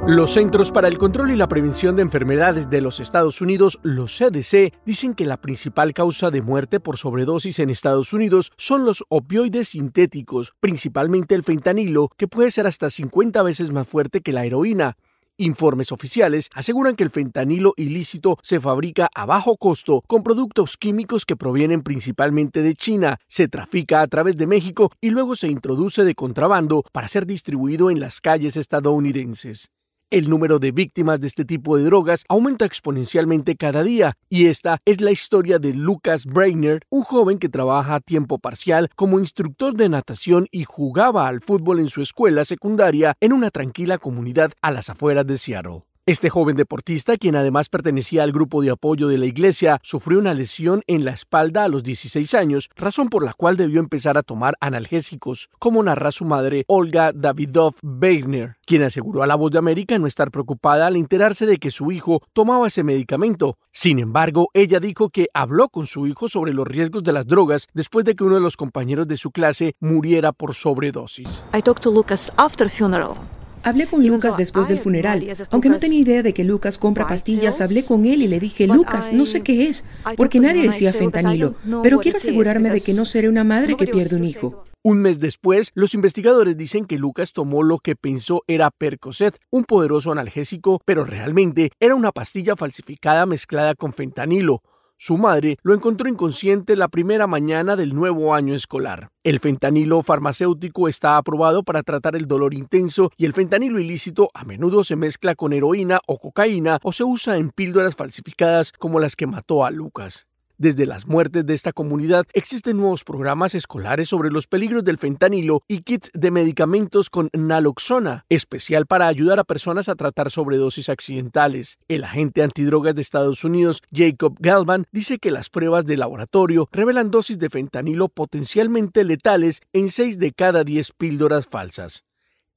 Los Centros para el Control y la Prevención de Enfermedades de los Estados Unidos, los CDC, dicen que la principal causa de muerte por sobredosis en Estados Unidos son los opioides sintéticos, principalmente el fentanilo, que puede ser hasta 50 veces más fuerte que la heroína. Informes oficiales aseguran que el fentanilo ilícito se fabrica a bajo costo con productos químicos que provienen principalmente de China, se trafica a través de México y luego se introduce de contrabando para ser distribuido en las calles estadounidenses. El número de víctimas de este tipo de drogas aumenta exponencialmente cada día y esta es la historia de Lucas Brainer, un joven que trabaja a tiempo parcial como instructor de natación y jugaba al fútbol en su escuela secundaria en una tranquila comunidad a las afueras de Seattle. Este joven deportista, quien además pertenecía al grupo de apoyo de la iglesia, sufrió una lesión en la espalda a los 16 años, razón por la cual debió empezar a tomar analgésicos, como narra su madre Olga Davidov Weigner, quien aseguró a La Voz de América no estar preocupada al enterarse de que su hijo tomaba ese medicamento. Sin embargo, ella dijo que habló con su hijo sobre los riesgos de las drogas después de que uno de los compañeros de su clase muriera por sobredosis. I talked to Lucas after funeral. Hablé con Lucas después del funeral. Aunque no tenía idea de que Lucas compra pastillas, hablé con él y le dije, Lucas, no sé qué es, porque nadie decía fentanilo, pero quiero asegurarme de que no seré una madre que pierde un hijo. Un mes después, los investigadores dicen que Lucas tomó lo que pensó era Percocet, un poderoso analgésico, pero realmente era una pastilla falsificada mezclada con fentanilo. Su madre lo encontró inconsciente la primera mañana del nuevo año escolar. El fentanilo farmacéutico está aprobado para tratar el dolor intenso y el fentanilo ilícito a menudo se mezcla con heroína o cocaína o se usa en píldoras falsificadas como las que mató a Lucas. Desde las muertes de esta comunidad existen nuevos programas escolares sobre los peligros del fentanilo y kits de medicamentos con naloxona, especial para ayudar a personas a tratar sobredosis accidentales. El agente antidrogas de Estados Unidos, Jacob Galvan, dice que las pruebas de laboratorio revelan dosis de fentanilo potencialmente letales en 6 de cada 10 píldoras falsas.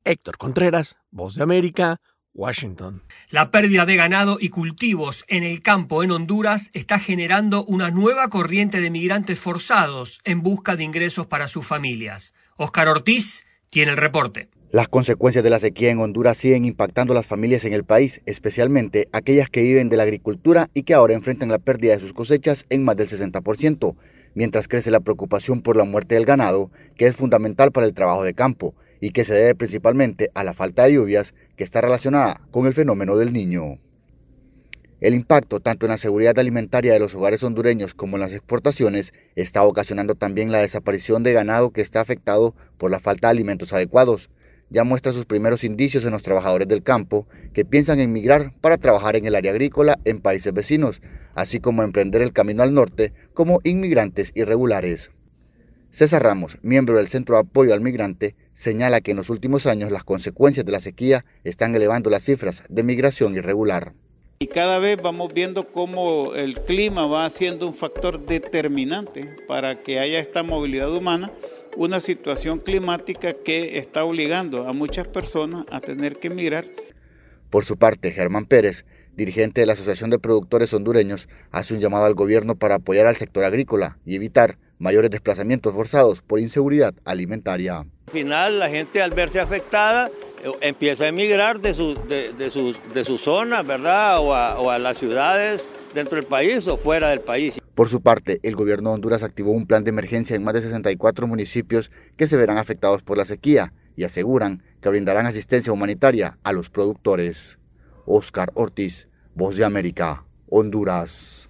Héctor Contreras, Voz de América, Washington. La pérdida de ganado y cultivos en el campo en Honduras está generando una nueva corriente de migrantes forzados en busca de ingresos para sus familias. Oscar Ortiz tiene el reporte. Las consecuencias de la sequía en Honduras siguen impactando a las familias en el país, especialmente aquellas que viven de la agricultura y que ahora enfrentan la pérdida de sus cosechas en más del 60%, mientras crece la preocupación por la muerte del ganado, que es fundamental para el trabajo de campo y que se debe principalmente a la falta de lluvias que está relacionada con el fenómeno del niño. El impacto tanto en la seguridad alimentaria de los hogares hondureños como en las exportaciones está ocasionando también la desaparición de ganado que está afectado por la falta de alimentos adecuados. Ya muestra sus primeros indicios en los trabajadores del campo que piensan emigrar para trabajar en el área agrícola en países vecinos, así como emprender el camino al norte como inmigrantes irregulares. César Ramos, miembro del Centro de Apoyo al Migrante, señala que en los últimos años las consecuencias de la sequía están elevando las cifras de migración irregular. Y cada vez vamos viendo cómo el clima va siendo un factor determinante para que haya esta movilidad humana, una situación climática que está obligando a muchas personas a tener que emigrar. Por su parte, Germán Pérez, dirigente de la Asociación de Productores Hondureños, hace un llamado al gobierno para apoyar al sector agrícola y evitar mayores desplazamientos forzados por inseguridad alimentaria. Al final la gente al verse afectada eh, empieza a emigrar de su, de, de su zona, ¿verdad? O a, o a las ciudades dentro del país o fuera del país. Por su parte, el gobierno de Honduras activó un plan de emergencia en más de 64 municipios que se verán afectados por la sequía y aseguran que brindarán asistencia humanitaria a los productores. Oscar Ortiz, Voz de América, Honduras.